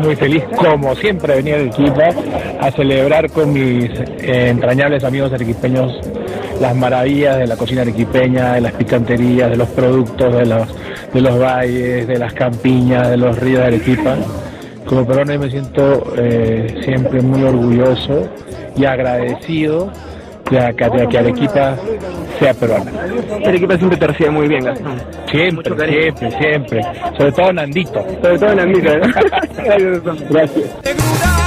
Muy feliz, como siempre, venir al equipo a celebrar con mis eh, entrañables amigos arequipeños las maravillas de la cocina arequipeña, de las picanterías, de los productos, de los, de los valles, de las campiñas, de los ríos de Arequipa. Como peruano me siento eh, siempre muy orgulloso y agradecido de que, que Arequipa sea peruana. Arequipa siempre te recibe muy bien, Gastón. Siempre, siempre, siempre. Sobre todo Nandito. Sobre todo Nandito. ¿eh? Gracias.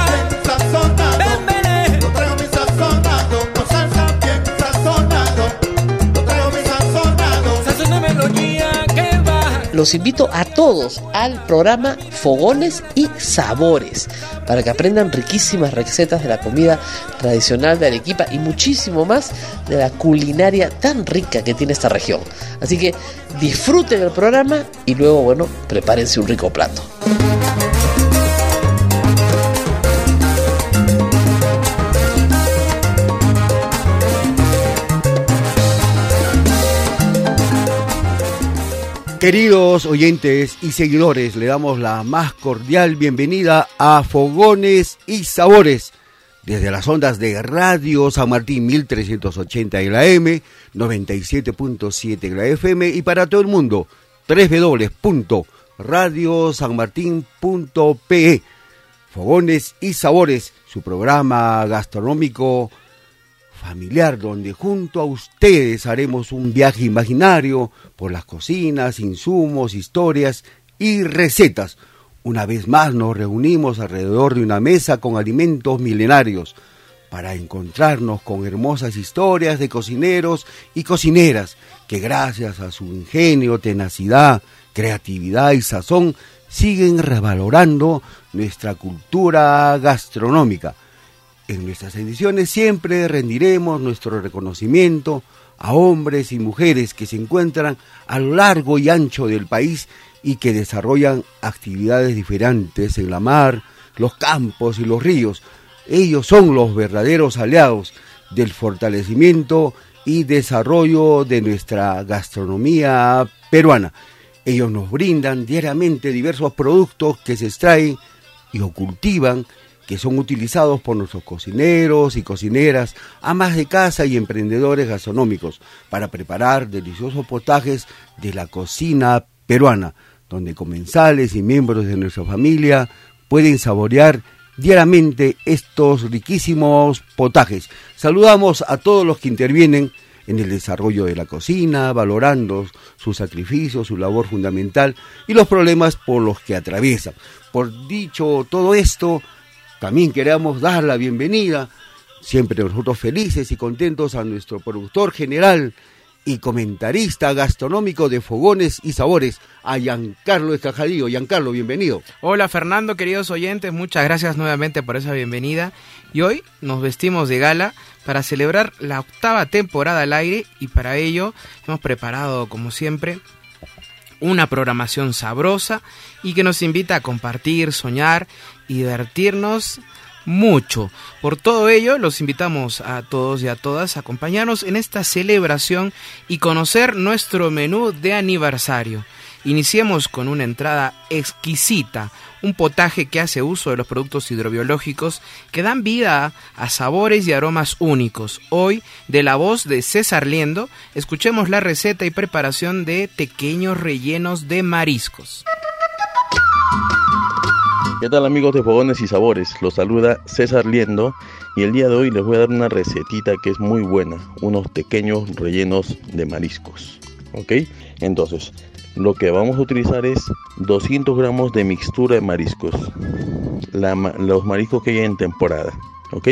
Los invito a todos al programa Fogones y Sabores para que aprendan riquísimas recetas de la comida tradicional de Arequipa y muchísimo más de la culinaria tan rica que tiene esta región. Así que disfruten el programa y luego, bueno, prepárense un rico plato. Queridos oyentes y seguidores, le damos la más cordial bienvenida a Fogones y Sabores desde las ondas de Radio San Martín 1380 en la M, 97.7 en la FM y para todo el mundo www.radiosanmartin.pe. Fogones y Sabores, su programa gastronómico familiar donde junto a ustedes haremos un viaje imaginario por las cocinas, insumos, historias y recetas. Una vez más nos reunimos alrededor de una mesa con alimentos milenarios para encontrarnos con hermosas historias de cocineros y cocineras que gracias a su ingenio, tenacidad, creatividad y sazón siguen revalorando nuestra cultura gastronómica en nuestras ediciones siempre rendiremos nuestro reconocimiento a hombres y mujeres que se encuentran a lo largo y ancho del país y que desarrollan actividades diferentes en la mar, los campos y los ríos. Ellos son los verdaderos aliados del fortalecimiento y desarrollo de nuestra gastronomía peruana. Ellos nos brindan diariamente diversos productos que se extraen y o cultivan que son utilizados por nuestros cocineros y cocineras, amas de casa y emprendedores gastronómicos para preparar deliciosos potajes de la cocina peruana, donde comensales y miembros de nuestra familia pueden saborear diariamente estos riquísimos potajes. Saludamos a todos los que intervienen en el desarrollo de la cocina, valorando su sacrificio, su labor fundamental y los problemas por los que atraviesan. Por dicho todo esto, también queremos dar la bienvenida, siempre nosotros felices y contentos, a nuestro productor general y comentarista gastronómico de Fogones y Sabores, a Giancarlo Escajadillo. Giancarlo, bienvenido. Hola Fernando, queridos oyentes, muchas gracias nuevamente por esa bienvenida. Y hoy nos vestimos de gala para celebrar la octava temporada al aire y para ello hemos preparado, como siempre, una programación sabrosa y que nos invita a compartir, soñar y divertirnos mucho. Por todo ello, los invitamos a todos y a todas a acompañarnos en esta celebración y conocer nuestro menú de aniversario. Iniciemos con una entrada exquisita, un potaje que hace uso de los productos hidrobiológicos que dan vida a sabores y aromas únicos. Hoy, de la voz de César Liendo, escuchemos la receta y preparación de pequeños rellenos de mariscos. ¿Qué tal amigos de Fogones y Sabores? Los saluda César Liendo y el día de hoy les voy a dar una recetita que es muy buena, unos pequeños rellenos de mariscos. ¿Ok? Entonces, lo que vamos a utilizar es 200 gramos de mixtura de mariscos, los mariscos que hay en temporada. ¿Ok?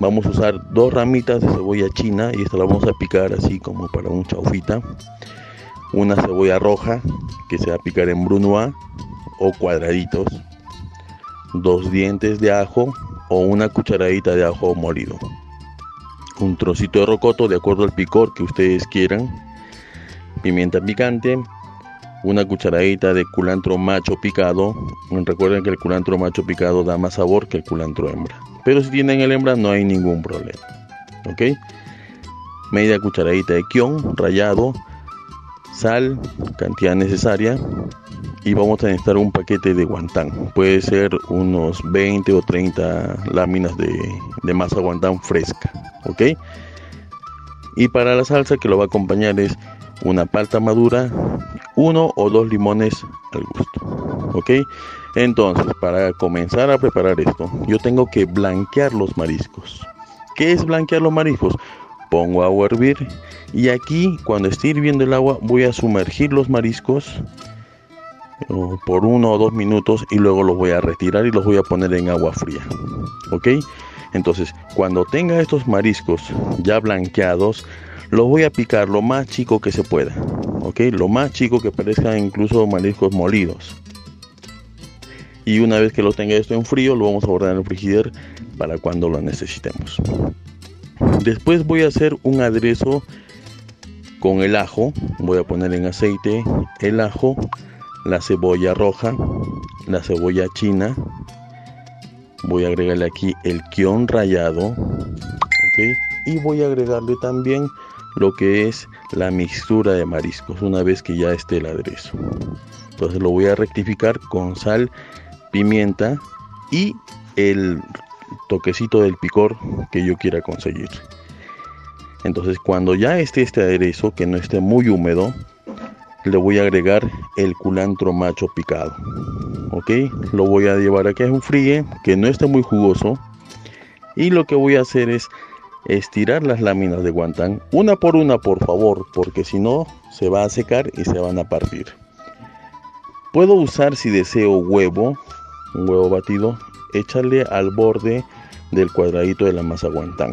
vamos a usar dos ramitas de cebolla china y esta la vamos a picar así como para un chaufita. Una cebolla roja que se va a picar en brunoise o cuadraditos. Dos dientes de ajo o una cucharadita de ajo molido. Un trocito de rocoto de acuerdo al picor que ustedes quieran. Pimienta picante. Una cucharadita de culantro macho picado. Recuerden que el culantro macho picado da más sabor que el culantro hembra. Pero si tienen el hembra no hay ningún problema. ¿Ok? Media cucharadita de kion rallado. Sal, cantidad necesaria y vamos a necesitar un paquete de guantán. Puede ser unos 20 o 30 láminas de, de masa guantán fresca. ¿Ok? Y para la salsa que lo va a acompañar es una palta madura, uno o dos limones al gusto. ¿Ok? Entonces, para comenzar a preparar esto, yo tengo que blanquear los mariscos. ¿Qué es blanquear los mariscos? Pongo agua a hervir y aquí cuando esté hirviendo el agua voy a sumergir los mariscos por uno o dos minutos y luego los voy a retirar y los voy a poner en agua fría. ¿Ok? Entonces, cuando tenga estos mariscos ya blanqueados, los voy a picar lo más chico que se pueda. ¿Ok? Lo más chico que parezcan incluso mariscos molidos. Y una vez que lo tenga esto en frío, lo vamos a guardar en el frigider para cuando lo necesitemos. Después voy a hacer un aderezo con el ajo. Voy a poner en aceite el ajo la cebolla roja, la cebolla china. Voy a agregarle aquí el kion rallado. Y voy a agregarle también lo que es la mixtura de mariscos una vez que ya esté el aderezo. Entonces lo voy a rectificar con sal, pimienta y el toquecito del picor que yo quiera conseguir. Entonces cuando ya esté este aderezo, que no esté muy húmedo, le voy a agregar el culantro macho picado. Ok, lo voy a llevar a que fríe, que no esté muy jugoso. Y lo que voy a hacer es estirar las láminas de guantán una por una, por favor, porque si no se va a secar y se van a partir. Puedo usar si deseo huevo, un huevo batido, echarle al borde del cuadradito de la masa guantán.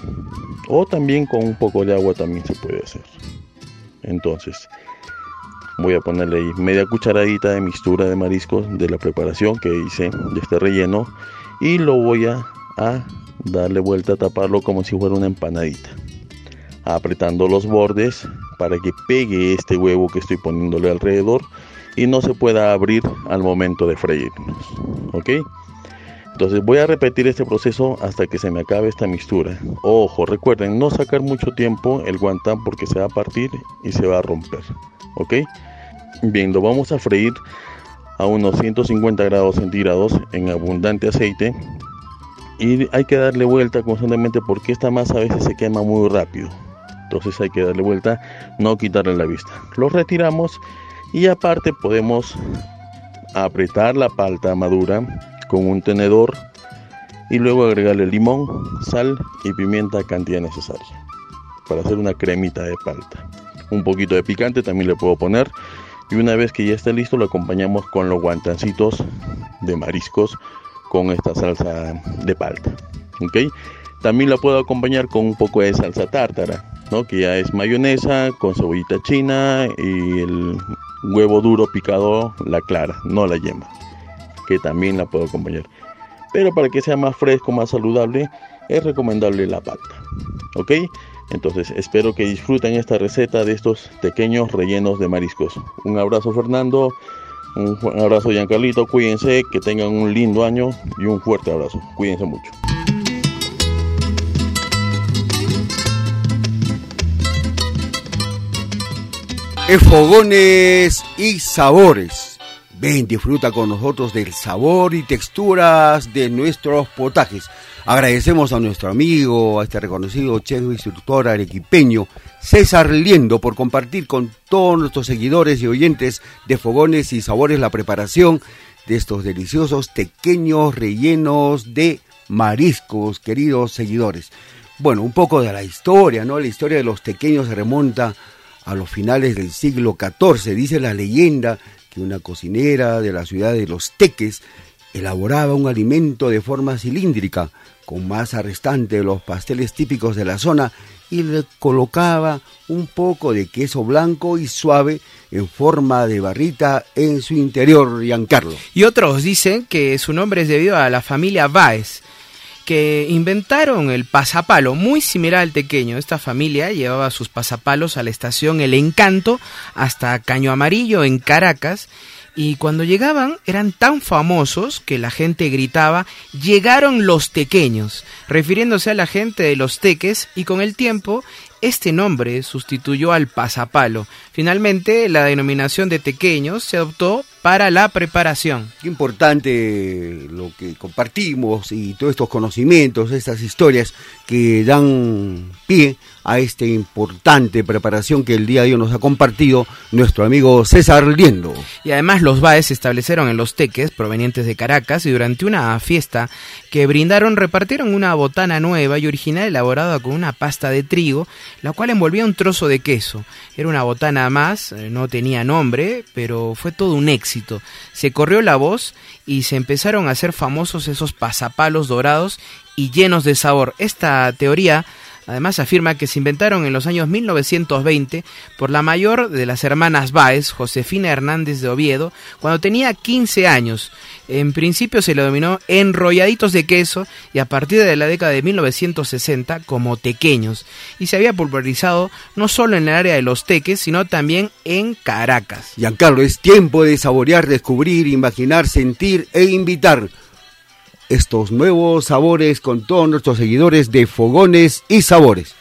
O también con un poco de agua también se puede hacer. Entonces, voy a ponerle ahí media cucharadita de mixtura de mariscos de la preparación que hice de este relleno y lo voy a, darle vuelta a taparlo como si fuera una empanadita. Apretando los bordes para que pegue este huevo que estoy poniéndole alrededor y no se pueda abrir al momento de freírnos ok entonces voy a repetir este proceso hasta que se me acabe esta mixtura. Ojo recuerden no sacar mucho tiempo el guantán porque se va a partir y se va a romper ok Bien, lo vamos a freír a unos 150 grados centígrados en abundante aceite y hay que darle vuelta constantemente porque esta masa a veces se quema muy rápido. Entonces hay que darle vuelta, no quitarle la vista. Lo retiramos y aparte podemos apretar la palta madura con un tenedor y luego agregarle limón, sal y pimienta cantidad necesaria para hacer una cremita de palta. Un poquito de picante también le puedo poner y una vez que ya esté listo lo acompañamos con los guantancitos de mariscos con esta salsa de palta. ¿ok? También la puedo acompañar con un poco de salsa tártara, ¿no? que ya es mayonesa con cebollita china y el huevo duro picado, la clara, no la yema, que también la puedo acompañar. Pero para que sea más fresco, más saludable, es recomendable la palta. ¿Ok? Entonces espero que disfruten esta receta de estos pequeños rellenos de mariscos. Un abrazo Fernando, un abrazo Giancarlito, cuídense, que tengan un lindo año y un fuerte abrazo. Cuídense mucho. Fogones y sabores. Ven, disfruta con nosotros del sabor y texturas de nuestros potajes. Agradecemos a nuestro amigo, a este reconocido chef instructor arequipeño, César Liendo, por compartir con todos nuestros seguidores y oyentes de Fogones y Sabores la preparación de estos deliciosos pequeños rellenos de mariscos, queridos seguidores. Bueno, un poco de la historia, ¿no? La historia de los tequeños se remonta a los finales del siglo XIV. Dice la leyenda que una cocinera de la ciudad de Los Teques elaboraba un alimento de forma cilíndrica, con masa restante de los pasteles típicos de la zona y le colocaba un poco de queso blanco y suave en forma de barrita en su interior, Giancarlo. Y otros dicen que su nombre es debido a la familia Baez, que inventaron el pasapalo, muy similar al tequeño. Esta familia llevaba sus pasapalos a la estación El Encanto hasta Caño Amarillo en Caracas y cuando llegaban eran tan famosos que la gente gritaba llegaron los tequeños, refiriéndose a la gente de los teques y con el tiempo este nombre sustituyó al pasapalo. Finalmente la denominación de tequeños se adoptó para la preparación. Qué importante lo que compartimos y todos estos conocimientos, estas historias que dan pie a esta importante preparación que el día de hoy nos ha compartido nuestro amigo César Liendo. Y además los baes se establecieron en los teques provenientes de Caracas y durante una fiesta que brindaron repartieron una botana nueva y original elaborada con una pasta de trigo, la cual envolvía un trozo de queso. Era una botana más, eh, no tenía nombre, pero fue todo un éxito. Se corrió la voz y se empezaron a hacer famosos esos pasapalos dorados y llenos de sabor. Esta teoría Además afirma que se inventaron en los años 1920 por la mayor de las hermanas Báez, Josefina Hernández de Oviedo, cuando tenía 15 años. En principio se le dominó enrolladitos de queso y a partir de la década de 1960 como tequeños. Y se había pulverizado no solo en el área de los teques, sino también en Caracas. Giancarlo, es tiempo de saborear, descubrir, imaginar, sentir e invitar estos nuevos sabores con todos nuestros seguidores de Fogones y Sabores.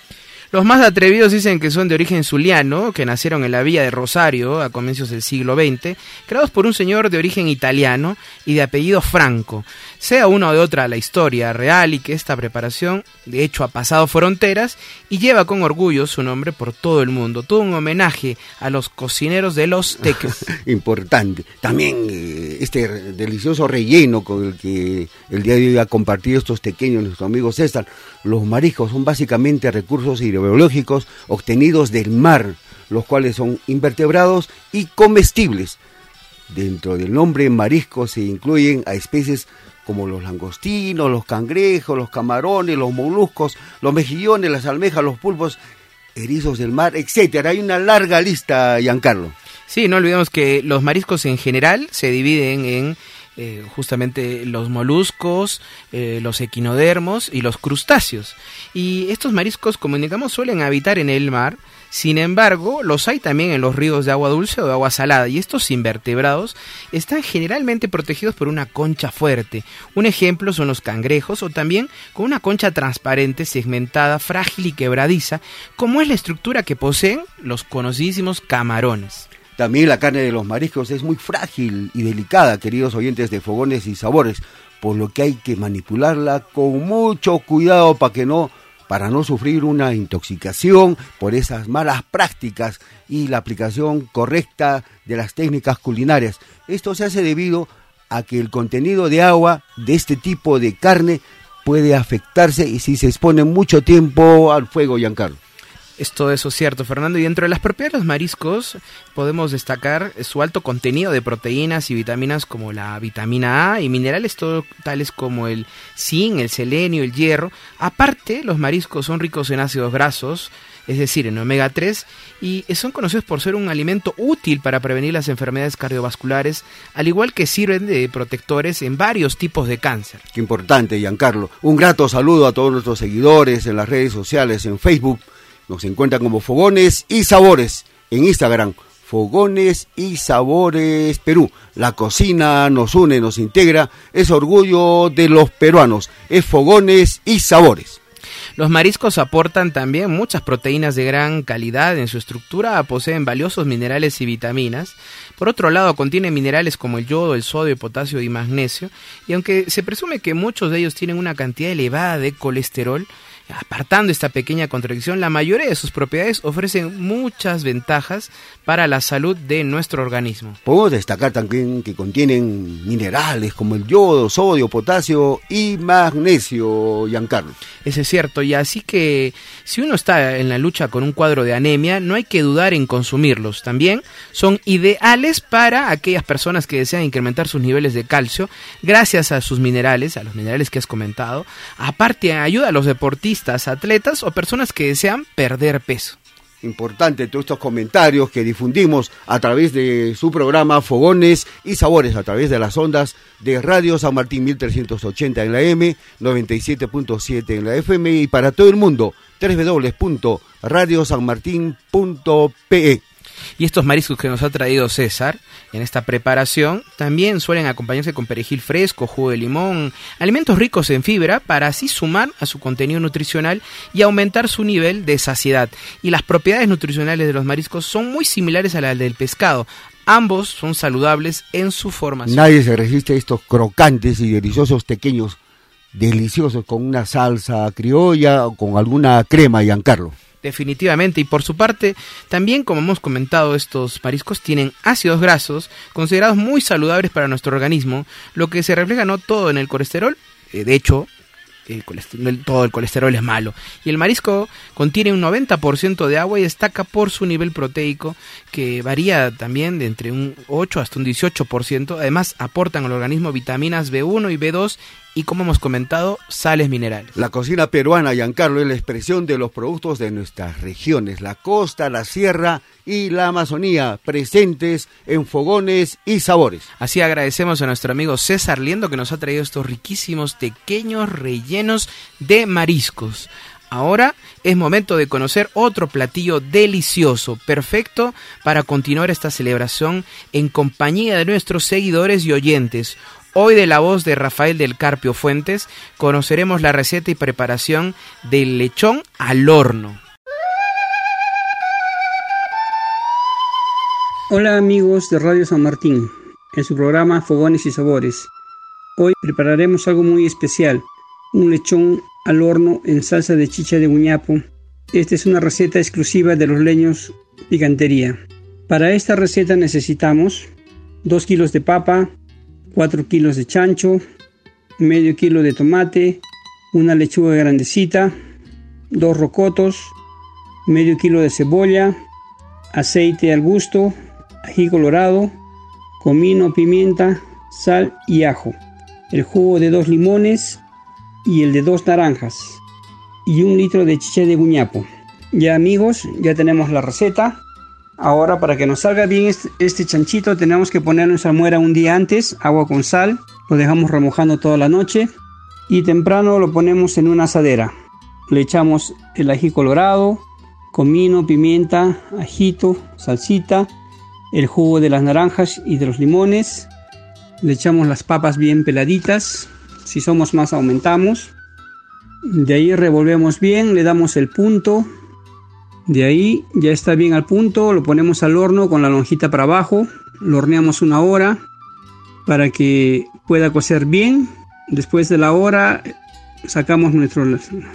Los más atrevidos dicen que son de origen zuliano, que nacieron en la villa de Rosario a comienzos del siglo XX, creados por un señor de origen italiano y de apellido Franco. Sea una o de otra la historia real y que esta preparación de hecho ha pasado fronteras y lleva con orgullo su nombre por todo el mundo. Todo un homenaje a los cocineros de los teques. Importante. También eh, este delicioso relleno con el que el día de hoy ha compartido estos pequeños nuestro amigo César. Los mariscos son básicamente recursos hidrobiológicos obtenidos del mar, los cuales son invertebrados y comestibles. Dentro del nombre marisco se incluyen a especies como los langostinos, los cangrejos, los camarones, los moluscos, los mejillones, las almejas, los pulpos, erizos del mar, etcétera. Hay una larga lista, Giancarlo. Sí, no olvidemos que los mariscos en general se dividen en eh, justamente los moluscos, eh, los equinodermos y los crustáceos. Y estos mariscos, como indicamos, suelen habitar en el mar, sin embargo, los hay también en los ríos de agua dulce o de agua salada y estos invertebrados están generalmente protegidos por una concha fuerte. Un ejemplo son los cangrejos o también con una concha transparente, segmentada, frágil y quebradiza, como es la estructura que poseen los conocidísimos camarones. También la carne de los mariscos es muy frágil y delicada, queridos oyentes de fogones y sabores, por lo que hay que manipularla con mucho cuidado para que no para no sufrir una intoxicación por esas malas prácticas y la aplicación correcta de las técnicas culinarias. Esto se hace debido a que el contenido de agua de este tipo de carne puede afectarse y si se expone mucho tiempo al fuego, Giancarlo. Es todo eso cierto, Fernando. Y dentro de las propiedades de los mariscos podemos destacar su alto contenido de proteínas y vitaminas como la vitamina A y minerales tales como el zinc, el selenio, el hierro. Aparte, los mariscos son ricos en ácidos grasos, es decir, en omega 3, y son conocidos por ser un alimento útil para prevenir las enfermedades cardiovasculares, al igual que sirven de protectores en varios tipos de cáncer. Qué importante, Giancarlo. Un grato saludo a todos nuestros seguidores en las redes sociales, en Facebook nos encuentran como Fogones y Sabores en Instagram. Fogones y Sabores Perú. La cocina nos une, nos integra, es orgullo de los peruanos, es Fogones y Sabores. Los mariscos aportan también muchas proteínas de gran calidad en su estructura, poseen valiosos minerales y vitaminas. Por otro lado, contienen minerales como el yodo, el sodio, el potasio y magnesio, y aunque se presume que muchos de ellos tienen una cantidad elevada de colesterol, Apartando esta pequeña contradicción, la mayoría de sus propiedades ofrecen muchas ventajas para la salud de nuestro organismo. Podemos destacar también que contienen minerales como el yodo, sodio, potasio y magnesio, Giancarlo. Eso es cierto, y así que si uno está en la lucha con un cuadro de anemia, no hay que dudar en consumirlos. También son ideales para aquellas personas que desean incrementar sus niveles de calcio gracias a sus minerales, a los minerales que has comentado. Aparte, ayuda a los deportistas, atletas o personas que desean perder peso importante todos estos comentarios que difundimos a través de su programa Fogones y Sabores, a través de las ondas de Radio San Martín 1380 en la M, 97.7 en la FM y para todo el mundo, www.radiosanmartin.pe. Y estos mariscos que nos ha traído César en esta preparación también suelen acompañarse con perejil fresco, jugo de limón, alimentos ricos en fibra para así sumar a su contenido nutricional y aumentar su nivel de saciedad. Y las propiedades nutricionales de los mariscos son muy similares a las del pescado. Ambos son saludables en su formación. Nadie se resiste a estos crocantes y deliciosos pequeños, deliciosos con una salsa criolla o con alguna crema, Giancarlo definitivamente. Y por su parte, también como hemos comentado, estos mariscos tienen ácidos grasos considerados muy saludables para nuestro organismo, lo que se refleja no todo en el colesterol, eh, de hecho, todo el colesterol es malo. Y el marisco contiene un 90% de agua y destaca por su nivel proteico, que varía también de entre un 8 hasta un 18%. Además, aportan al organismo vitaminas B1 y B2 y como hemos comentado, sales minerales. La cocina peruana, Giancarlo, es la expresión de los productos de nuestras regiones, la costa, la sierra y la Amazonía, presentes en fogones y sabores. Así agradecemos a nuestro amigo César Liendo que nos ha traído estos riquísimos pequeños rellenos de mariscos. Ahora es momento de conocer otro platillo delicioso, perfecto para continuar esta celebración en compañía de nuestros seguidores y oyentes. Hoy de la voz de Rafael del Carpio Fuentes conoceremos la receta y preparación del lechón al horno. Hola amigos de Radio San Martín, en su programa Fogones y Sabores. Hoy prepararemos algo muy especial, un lechón al horno en salsa de chicha de guñapo. Esta es una receta exclusiva de los leños picantería. Para esta receta necesitamos 2 kilos de papa, 4 kilos de chancho, medio kilo de tomate, una lechuga grandecita, dos rocotos, medio kilo de cebolla, aceite al gusto, ají colorado, comino, pimienta, sal y ajo, el jugo de dos limones y el de dos naranjas y un litro de chicha de guñapo. Ya amigos, ya tenemos la receta. Ahora para que nos salga bien este, chanchito tenemos que poner nuestra muera un día antes, agua con sal, lo dejamos remojando toda la noche y temprano lo ponemos en una asadera. Le echamos el ají colorado, comino, pimienta, ajito, salsita, el jugo de las naranjas y de los limones. Le echamos las papas bien peladitas, si somos más aumentamos. De ahí revolvemos bien, le damos el punto de ahí ya está bien al punto, lo ponemos al horno con la lonjita para abajo, lo horneamos una hora para que pueda cocer bien. Después de la hora sacamos nuestro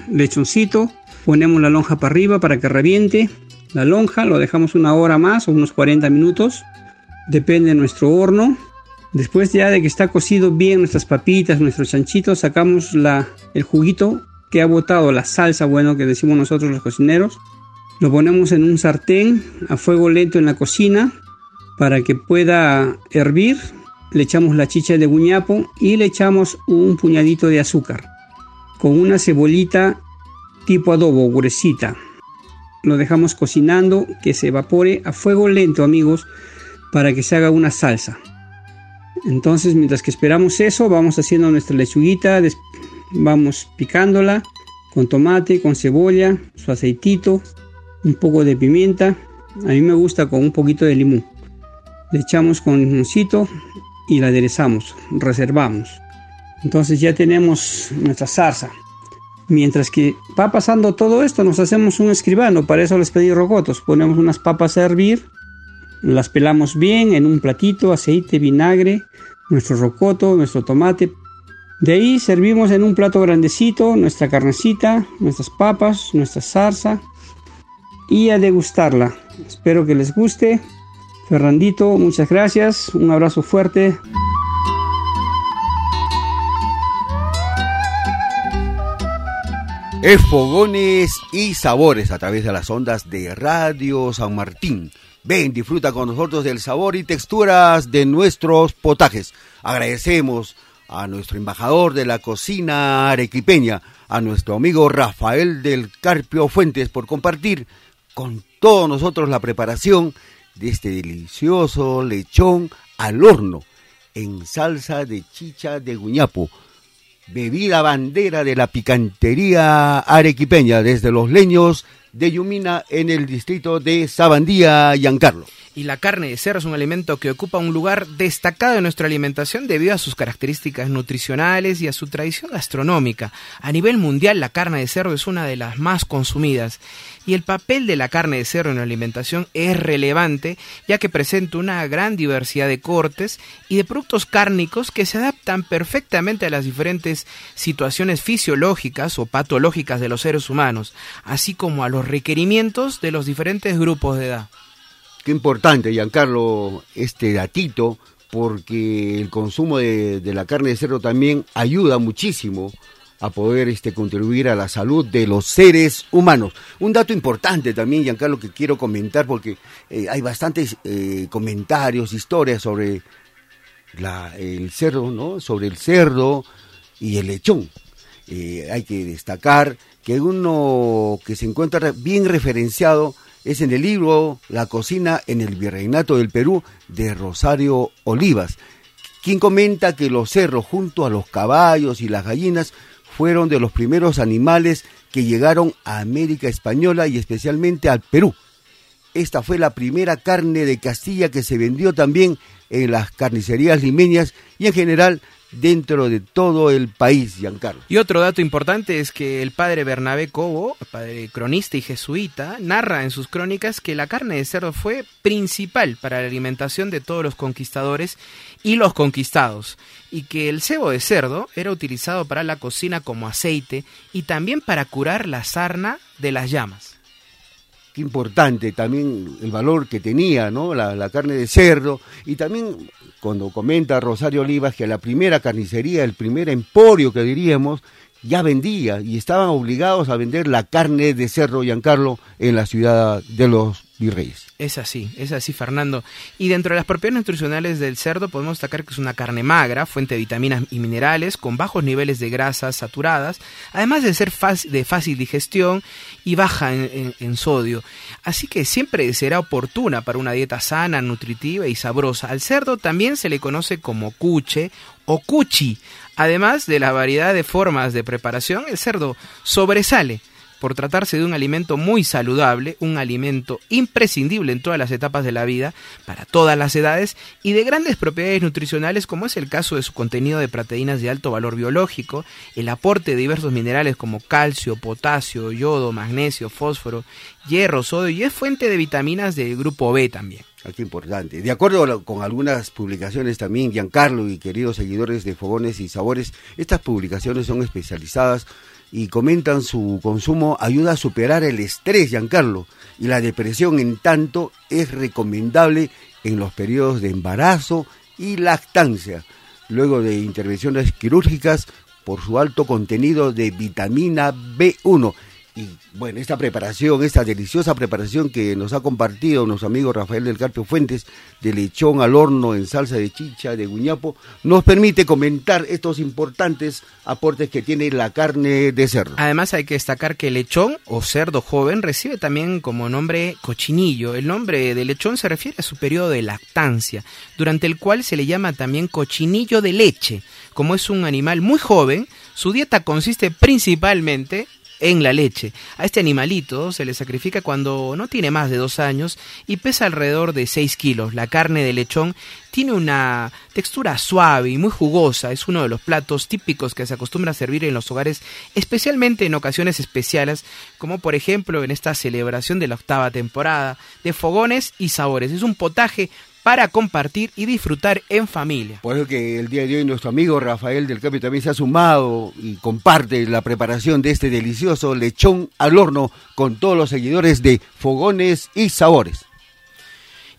lechoncito, ponemos la lonja para arriba para que reviente la lonja, lo dejamos una hora más o unos 40 minutos, depende de nuestro horno. Después ya de que está cocido bien nuestras papitas, nuestros chanchitos, sacamos la, el juguito que ha botado la salsa, bueno, que decimos nosotros los cocineros, lo ponemos en un sartén a fuego lento en la cocina para que pueda hervir. Le echamos la chicha de guñapo y le echamos un puñadito de azúcar con una cebollita tipo adobo, gruesita. Lo dejamos cocinando que se evapore a fuego lento, amigos, para que se haga una salsa. Entonces, mientras que esperamos eso, vamos haciendo nuestra lechuguita, vamos picándola con tomate, con cebolla, su aceitito, un poco de pimienta. A mí me gusta con un poquito de limón. Le echamos con limoncito y la aderezamos, reservamos. Entonces ya tenemos nuestra salsa. Mientras que va pasando todo esto, nos hacemos un escribano. Para eso les pedí rocotos. Ponemos unas papas a hervir, las pelamos bien en un platito, aceite, vinagre, nuestro rocoto, nuestro tomate, De ahí servimos en un plato grandecito nuestra carnecita, nuestras papas, nuestra salsa y a degustarla. Espero que les guste. Fernandito, muchas gracias. Un abrazo fuerte. Es fogones y sabores a través de las ondas de Radio San Martín. Ven, disfruta con nosotros del sabor y texturas de nuestros potajes. Agradecemos a nuestro embajador de la cocina arequipeña, a nuestro amigo Rafael del Carpio Fuentes por compartir con todos nosotros la preparación de este delicioso lechón al horno en salsa de chicha de guñapo. Bebida bandera de la picantería arequipeña desde los leños de Yumina en el distrito de Sabandía, Giancarlo. Y la carne de cerdo es un alimento que ocupa un lugar destacado en nuestra alimentación debido a sus características nutricionales y a su tradición gastronómica. A nivel mundial la carne de cerdo es una de las más consumidas y el papel de la carne de cerdo en la alimentación es relevante ya que presenta una gran diversidad de cortes y de productos cárnicos que se adaptan perfectamente a las diferentes situaciones fisiológicas o patológicas de los seres humanos, así como a los requerimientos de los diferentes grupos de edad. Qué importante, Giancarlo, este datito, porque el consumo de, la carne de cerdo también ayuda muchísimo a poder este, contribuir a la salud de los seres humanos. Un dato importante también, Giancarlo, que quiero comentar, porque eh, hay bastantes eh, comentarios, historias sobre el cerdo, ¿no? Sobre el cerdo y el lechón. Eh, hay que destacar que uno que se encuentra bien referenciado es en el libro La cocina en el Virreinato del Perú de Rosario Olivas, quien comenta que los cerros junto a los caballos y las gallinas fueron de los primeros animales que llegaron a América Española y especialmente al Perú. Esta fue la primera carne de Castilla que se vendió también en las carnicerías limeñas y en general dentro de todo el país, Giancarlo. Y otro dato importante es que el padre Bernabé Cobo, padre cronista y jesuita, narra en sus crónicas que la carne de cerdo fue principal para la alimentación de todos los conquistadores y los conquistados, y que el cebo de cerdo era utilizado para la cocina como aceite y también para curar la sarna de las llamas qué importante también el valor que tenía ¿no? la, carne de cerdo y también cuando comenta Rosario Olivas que la primera carnicería, el primer emporio que diríamos, ya vendía y estaban obligados a vender la carne de cerdo Giancarlo en la ciudad de los Es así, es así Fernando. Y dentro de las propiedades nutricionales del cerdo podemos destacar que es una carne magra, fuente de vitaminas y minerales, con bajos niveles de grasas saturadas, además de ser de fácil digestión y baja en, sodio. Así que siempre será oportuna para una dieta sana, nutritiva y sabrosa. Al cerdo también se le conoce como cuche o cuchi. Además de la variedad de formas de preparación, el cerdo sobresale por tratarse de un alimento muy saludable, un alimento imprescindible en todas las etapas de la vida, para todas las edades, y de grandes propiedades nutricionales como es el caso de su contenido de proteínas de alto valor biológico, el aporte de diversos minerales como calcio, potasio, yodo, magnesio, fósforo, hierro, sodio y es fuente de vitaminas del grupo B también. Aquí importante. De acuerdo con algunas publicaciones también, Giancarlo y queridos seguidores de Fogones y Sabores, estas publicaciones son especializadas y comentan su consumo ayuda a superar el estrés, Giancarlo, y la depresión en tanto es recomendable en los periodos de embarazo y lactancia, luego de intervenciones quirúrgicas por su alto contenido de vitamina B1 y bueno, esta preparación, esta deliciosa preparación que nos ha compartido nuestro amigo Rafael del Carpio Fuentes, de lechón al horno en salsa de chicha, de guñapo, nos permite comentar estos importantes aportes que tiene la carne de cerdo. Además hay que destacar que lechón o cerdo joven recibe también como nombre cochinillo. El nombre de lechón se refiere a su periodo de lactancia, durante el cual se le llama también cochinillo de leche. Como es un animal muy joven, su dieta consiste principalmente en la leche. A este animalito se le sacrifica cuando no tiene más de dos años y pesa alrededor de 6 kilos. La carne de lechón tiene una textura suave y muy jugosa. Es uno de los platos típicos que se acostumbra a servir en los hogares, especialmente en ocasiones especiales, como por ejemplo en esta celebración de la octava temporada de Fogones y Sabores. Es un potaje para compartir y disfrutar en familia. Por eso que el día de hoy nuestro amigo Rafael del Capi también se ha sumado y comparte la preparación de este delicioso lechón al horno con todos los seguidores de Fogones y Sabores.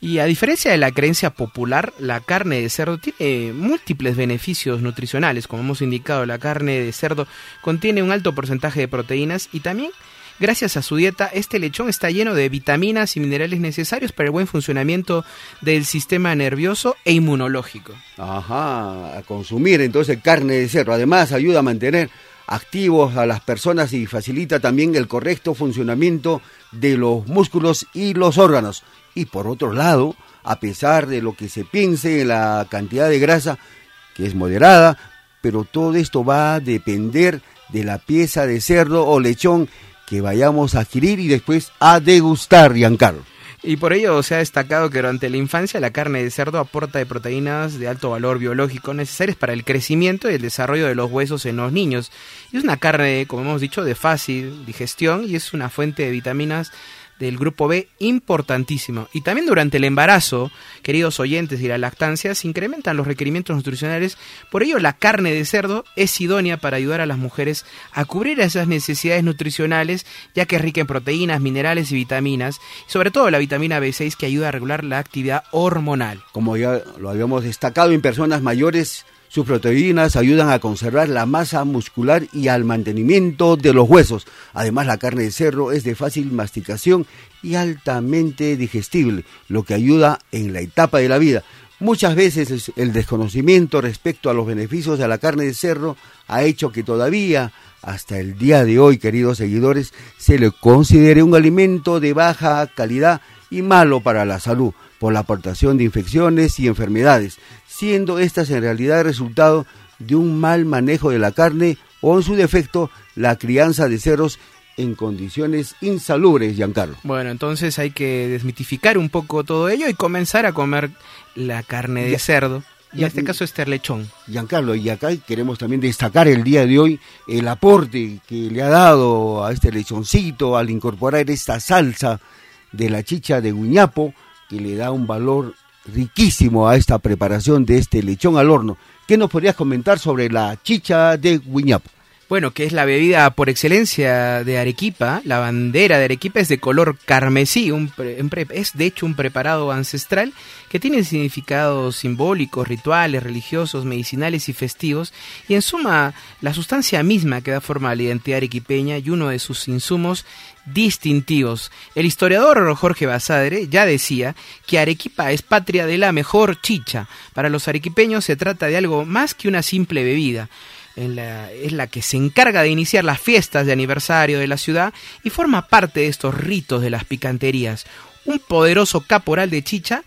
Y a diferencia de la creencia popular, la carne de cerdo tiene múltiples beneficios nutricionales. Como hemos indicado, la carne de cerdo contiene un alto porcentaje de proteínas y también Gracias a su dieta, este lechón está lleno de vitaminas y minerales necesarios para el buen funcionamiento del sistema nervioso e inmunológico. Ajá, a consumir entonces carne de cerdo. Además, ayuda a mantener activos a las personas y facilita también el correcto funcionamiento de los músculos y los órganos. Y por otro lado, a pesar de lo que se piense en la cantidad de grasa, que es moderada, pero todo esto va a depender de la pieza de cerdo o lechón que vayamos a adquirir y después a degustar, Giancarlo. Y por ello se ha destacado que durante la infancia la carne de cerdo aporta de proteínas de alto valor biológico necesarias para el crecimiento y el desarrollo de los huesos en los niños. Y es una carne, como hemos dicho, de fácil digestión y es una fuente de vitaminas del grupo B importantísimo. Y también durante el embarazo, queridos oyentes, y la lactancia, se incrementan los requerimientos nutricionales. Por ello, la carne de cerdo es idónea para ayudar a las mujeres a cubrir esas necesidades nutricionales, ya que es rica en proteínas, minerales y vitaminas, sobre todo la vitamina B6 que ayuda a regular la actividad hormonal. Como ya lo habíamos destacado en personas mayores, sus proteínas ayudan a conservar la masa muscular y al mantenimiento de los huesos. Además, la carne de cerdo es de fácil masticación y altamente digestible, lo que ayuda en la etapa de la vida. Muchas veces el desconocimiento respecto a los beneficios de la carne de cerdo ha hecho que todavía, hasta el día de hoy, queridos seguidores, se le considere un alimento de baja calidad y malo para la salud por la aportación de infecciones y enfermedades, siendo estas en realidad resultado de un mal manejo de la carne o en su defecto la crianza de cerdos en condiciones insalubres, Giancarlo. Bueno, entonces hay que desmitificar un poco todo ello y comenzar a comer la carne de cerdo. Y en este caso este lechón. Giancarlo, y acá queremos también destacar el día de hoy el aporte que le ha dado a este lechoncito al incorporar esta salsa de la chicha de guñapo, que le da un valor riquísimo a esta preparación de este lechón al horno. ¿Qué nos podrías comentar sobre la chicha de guiñapo? Bueno, que es la bebida por excelencia de Arequipa, la bandera de Arequipa es de color carmesí, un es de hecho un preparado ancestral que tiene significados simbólicos, rituales, religiosos, medicinales y festivos, y en suma la sustancia misma que da forma a la identidad arequipeña y uno de sus insumos distintivos. El historiador Jorge Basadre ya decía que Arequipa es patria de la mejor chicha. Para los arequipeños se trata de algo más que una simple bebida es la que se encarga de iniciar las fiestas de aniversario de la ciudad y forma parte de estos ritos de las picanterías. Un poderoso caporal de chicha,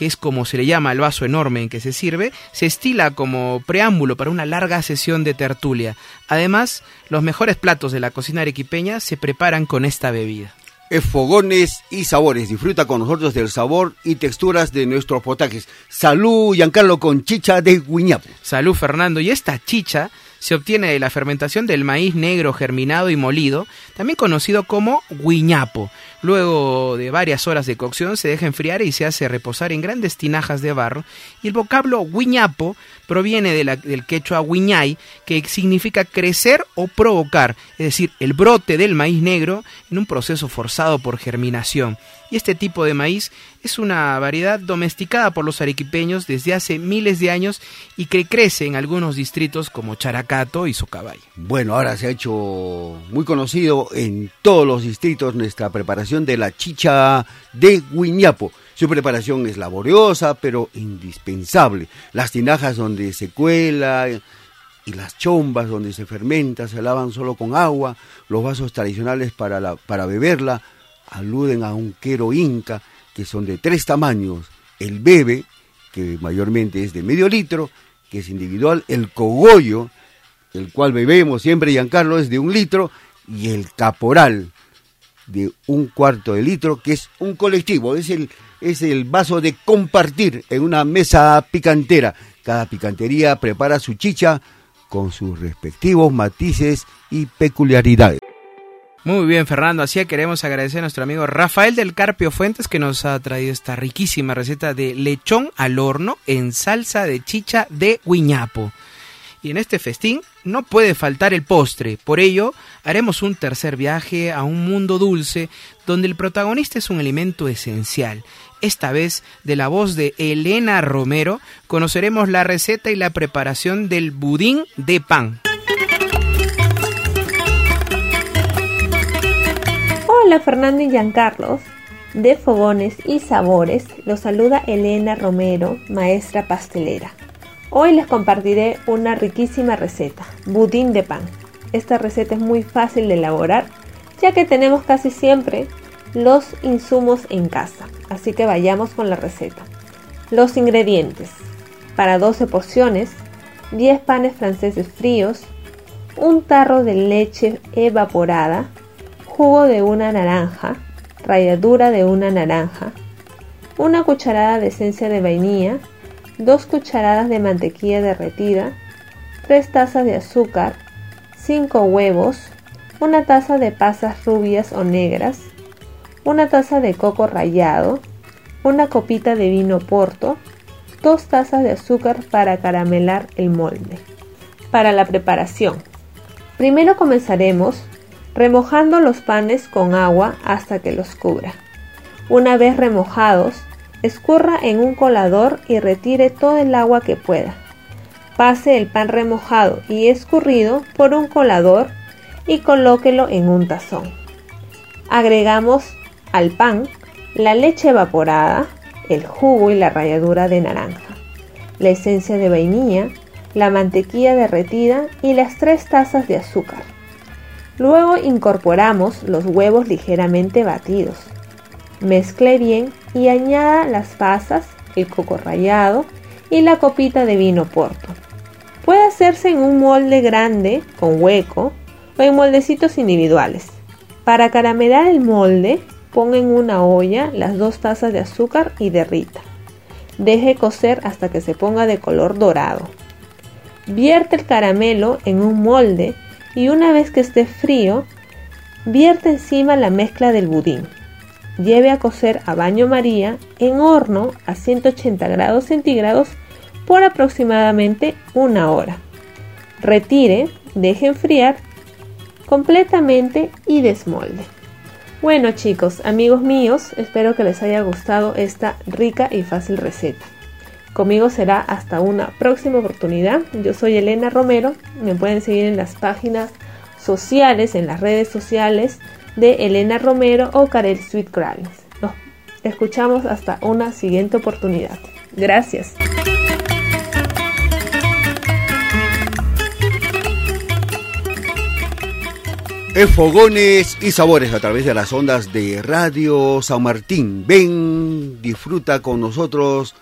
que es como se le llama al vaso enorme en que se sirve, se estila como preámbulo para una larga sesión de tertulia. Además, los mejores platos de la cocina arequipeña se preparan con esta bebida es Fogones y Sabores. Disfruta con nosotros del sabor y texturas de nuestros potajes. Salud, Giancarlo, con chicha de guiñapo. Salud, Fernando. Y esta chicha se obtiene de la fermentación del maíz negro germinado y molido, también conocido como guiñapo. Luego de varias horas de cocción se deja enfriar y se hace reposar en grandes tinajas de barro. Y el vocablo guiñapo proviene del quechua guiñay, que significa crecer o provocar, es decir, el brote del maíz negro en un proceso forzado por germinación y este tipo de maíz es una variedad domesticada por los arequipeños desde hace miles de años y que crece en algunos distritos como Characato y Socabay. Bueno, ahora se ha hecho muy conocido en todos los distritos nuestra preparación de la chicha de Guiñapo. Su preparación es laboriosa, pero indispensable. Las tinajas donde se cuela y las chombas donde se fermenta se lavan solo con agua, los vasos tradicionales para, la, para beberla, aluden a un quero inca, que son de tres tamaños, el bebe, que mayormente es de medio litro, que es individual, el cogollo, el cual bebemos siempre, Giancarlo, es de un litro, y el caporal, de un cuarto de litro, que es un colectivo, es el, es el vaso de compartir en una mesa picantera. Cada picantería prepara su chicha con sus respectivos matices y peculiaridades. Muy bien, Fernando. Así que queremos agradecer a nuestro amigo Rafael del Carpio Fuentes que nos ha traído esta riquísima receta de lechón al horno en salsa de chicha de guiñapo. Y en este festín no puede faltar el postre. Por ello, haremos un tercer viaje a un mundo dulce donde el protagonista es un elemento esencial. Esta vez, de la voz de Elena Romero, conoceremos la receta y la preparación del budín de pan. Hola Fernando y Giancarlos, de Fogones y Sabores, los saluda Elena Romero, maestra pastelera. Hoy les compartiré una riquísima receta, budín de pan. Esta receta es muy fácil de elaborar, ya que tenemos casi siempre los insumos en casa, así que vayamos con la receta. Los ingredientes. Para 12 porciones, 10 panes franceses fríos, un tarro de leche evaporada, jugo de una naranja, ralladura de una naranja, una cucharada de esencia de vainilla, 2 cucharadas de mantequilla derretida, 3 tazas de azúcar, 5 huevos, una taza de pasas rubias o negras, una taza de coco rallado, una copita de vino porto, 2 tazas de azúcar para caramelar el molde. Para la preparación. Primero comenzaremos remojando los panes con agua hasta que los cubra. Una vez remojados, Escurra en un colador y retire todo el agua que pueda. Pase el pan remojado y escurrido por un colador y colóquelo en un tazón. Agregamos al pan la leche evaporada, el jugo y la ralladura de naranja, la esencia de vainilla, la mantequilla derretida y las tres tazas de azúcar. Luego incorporamos los huevos ligeramente batidos. Mezcle bien y añada las pasas, el coco rallado y la copita de vino porto. Puede hacerse en un molde grande con hueco o en moldecitos individuales. Para caramelar el molde, ponga en una olla las dos tazas de azúcar y derrita. Deje cocer hasta que se ponga de color dorado. Vierte el caramelo en un molde y una vez que esté frío, vierte encima la mezcla del budín. Lleve a cocer a baño María en horno a 180 grados centígrados por aproximadamente una hora. Retire, deje enfriar completamente y desmolde. Bueno chicos, amigos míos, espero que les haya gustado esta rica y fácil receta. Conmigo será hasta una próxima oportunidad. Yo soy Elena Romero. Me pueden seguir en las páginas sociales, en las redes sociales de Elena Romero o Karel Sweet Nos escuchamos hasta una siguiente oportunidad. Gracias. En Fogones y Sabores a través de las ondas de Radio San Martín. Ven, disfruta con nosotros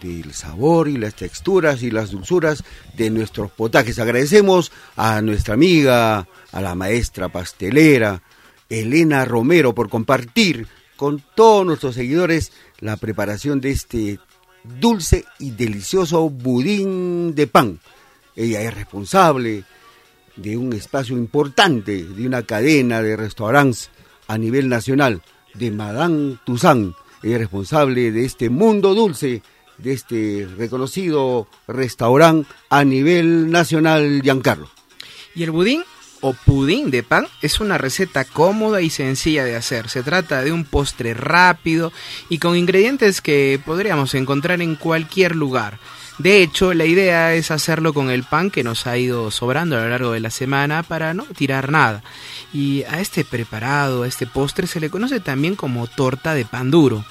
del sabor y las texturas y las dulzuras de nuestros potajes. Agradecemos a nuestra amiga, a la maestra pastelera, Elena Romero por compartir con todos nuestros seguidores la preparación de este dulce y delicioso budín de pan. Ella es responsable de un espacio importante, de una cadena de restaurantes a nivel nacional, de Madame Toussaint. Ella es responsable de este mundo dulce, de este reconocido restaurante a nivel nacional, Giancarlo. Y el budín o pudín de pan es una receta cómoda y sencilla de hacer. Se trata de un postre rápido y con ingredientes que podríamos encontrar en cualquier lugar. De hecho, la idea es hacerlo con el pan que nos ha ido sobrando a lo largo de la semana para no tirar nada. Y a este preparado, a este postre, se le conoce también como torta de pan duro.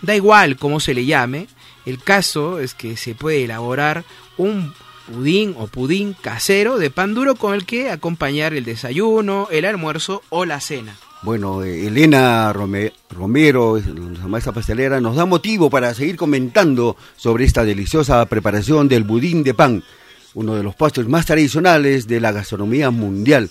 Da igual cómo se le llame, el caso es que se puede elaborar un pudín o pudín casero de pan duro con el que acompañar el desayuno, el almuerzo o la cena. Bueno, eh, Elena Romero, la maestra pastelera, nos da motivo para seguir comentando sobre esta deliciosa preparación del budín de pan, uno de los postres más tradicionales de la gastronomía mundial.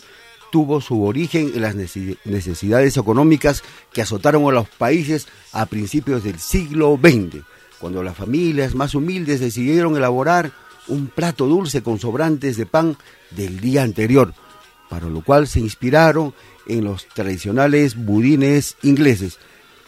Tuvo su origen en las necesidades económicas que azotaron a los países a principios del siglo XX, cuando las familias más humildes decidieron elaborar un plato dulce con sobrantes de pan del día anterior, para lo cual se inspiraron en los tradicionales budines ingleses.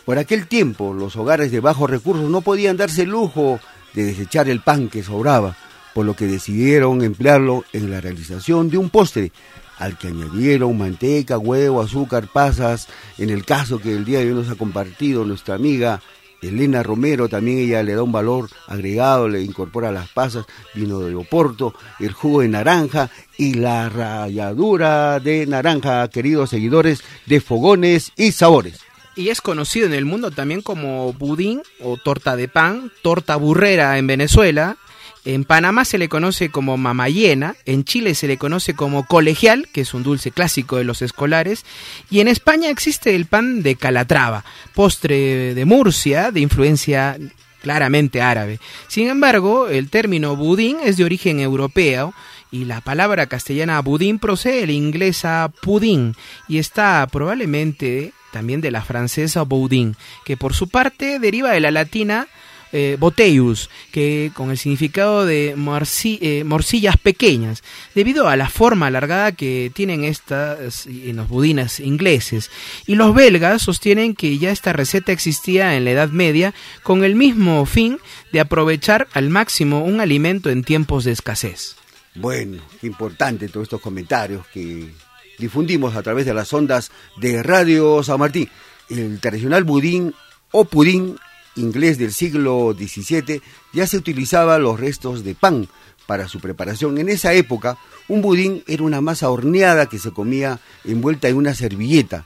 Por aquel tiempo, los hogares de bajos recursos no podían darse el lujo de desechar el pan que sobraba, por lo que decidieron emplearlo en la realización de un postre, al que añadieron manteca, huevo, azúcar, pasas. En el caso que el día de hoy nos ha compartido nuestra amiga Elena Romero, también ella le da un valor agregado, le incorpora las pasas, vino de Oporto, el jugo de naranja y la ralladura de naranja, queridos seguidores de Fogones y Sabores y es conocido en el mundo también como budín o torta de pan, torta burrera en Venezuela. En Panamá se le conoce como mamayena, en Chile se le conoce como colegial, que es un dulce clásico de los escolares, y en España existe el pan de calatrava, postre de Murcia, de influencia claramente árabe. Sin embargo, el término budín es de origen europeo, y la palabra castellana budín procede de la inglesa pudín y está probablemente también de la francesa boudin, que por su parte deriva de la latina eh, boteus, que con el significado de eh, morcillas pequeñas, debido a la forma alargada que tienen estas en los budines ingleses. Y los belgas sostienen que ya esta receta existía en la Edad Media con el mismo fin de aprovechar al máximo un alimento en tiempos de escasez. Bueno, qué importante todos estos comentarios que difundimos a través de las ondas de Radio San Martín. El tradicional budín o pudín inglés del siglo XVII ya se utilizaba los restos de pan para su preparación. En esa época, un budín era una masa horneada que se comía envuelta en una servilleta.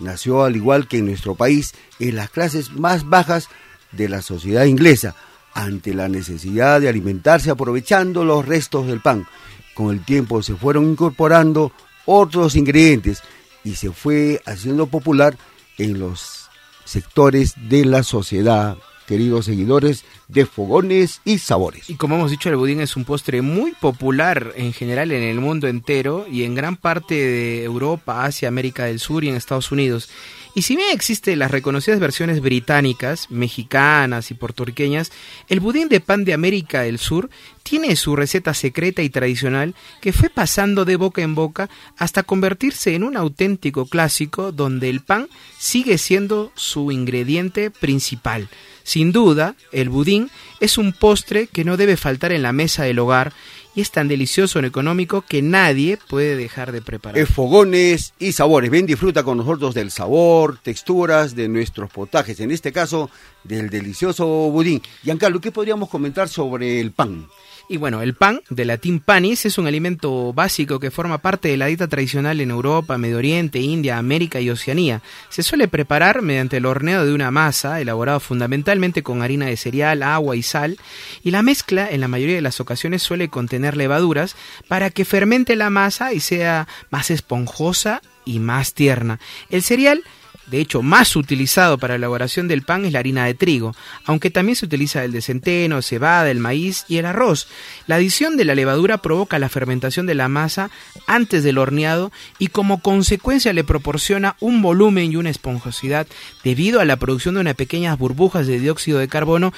Nació, al igual que en nuestro país, en las clases más bajas de la sociedad inglesa, ante la necesidad de alimentarse aprovechando los restos del pan. Con el tiempo se fueron incorporando otros ingredientes y se fue haciendo popular en los sectores de la sociedad, queridos seguidores de fogones y sabores. Y como hemos dicho, el budín es un postre muy popular en general en el mundo entero y en gran parte de Europa, Asia, América del Sur y en Estados Unidos. Y si bien existen las reconocidas versiones británicas, mexicanas y puertorriqueñas, el budín de pan de América del Sur tiene su receta secreta y tradicional que fue pasando de boca en boca hasta convertirse en un auténtico clásico donde el pan sigue siendo su ingrediente principal. Sin duda, el budín es un postre que no debe faltar en la mesa del hogar y es tan delicioso y económico que nadie puede dejar de preparar. Es fogones y sabores. Ven, disfruta con nosotros del sabor, texturas de nuestros potajes, en este caso del delicioso budín. Giancarlo, ¿qué podríamos comentar sobre el pan? Y bueno, el pan, de latín panis, es un alimento básico que forma parte de la dieta tradicional en Europa, Medio Oriente, India, América y Oceanía. Se suele preparar mediante el horneo de una masa, elaborado fundamentalmente con harina de cereal, agua y sal, y la mezcla en la mayoría de las ocasiones suele contener levaduras para que fermente la masa y sea más esponjosa y más tierna. El cereal de hecho más utilizado para la elaboración del pan es la harina de trigo, aunque también se utiliza el de centeno, cebada, el maíz y el arroz. La adición de la levadura provoca la fermentación de la masa antes del horneado y como consecuencia le proporciona un volumen y una esponjosidad debido a la producción de unas pequeñas burbujas de dióxido de carbono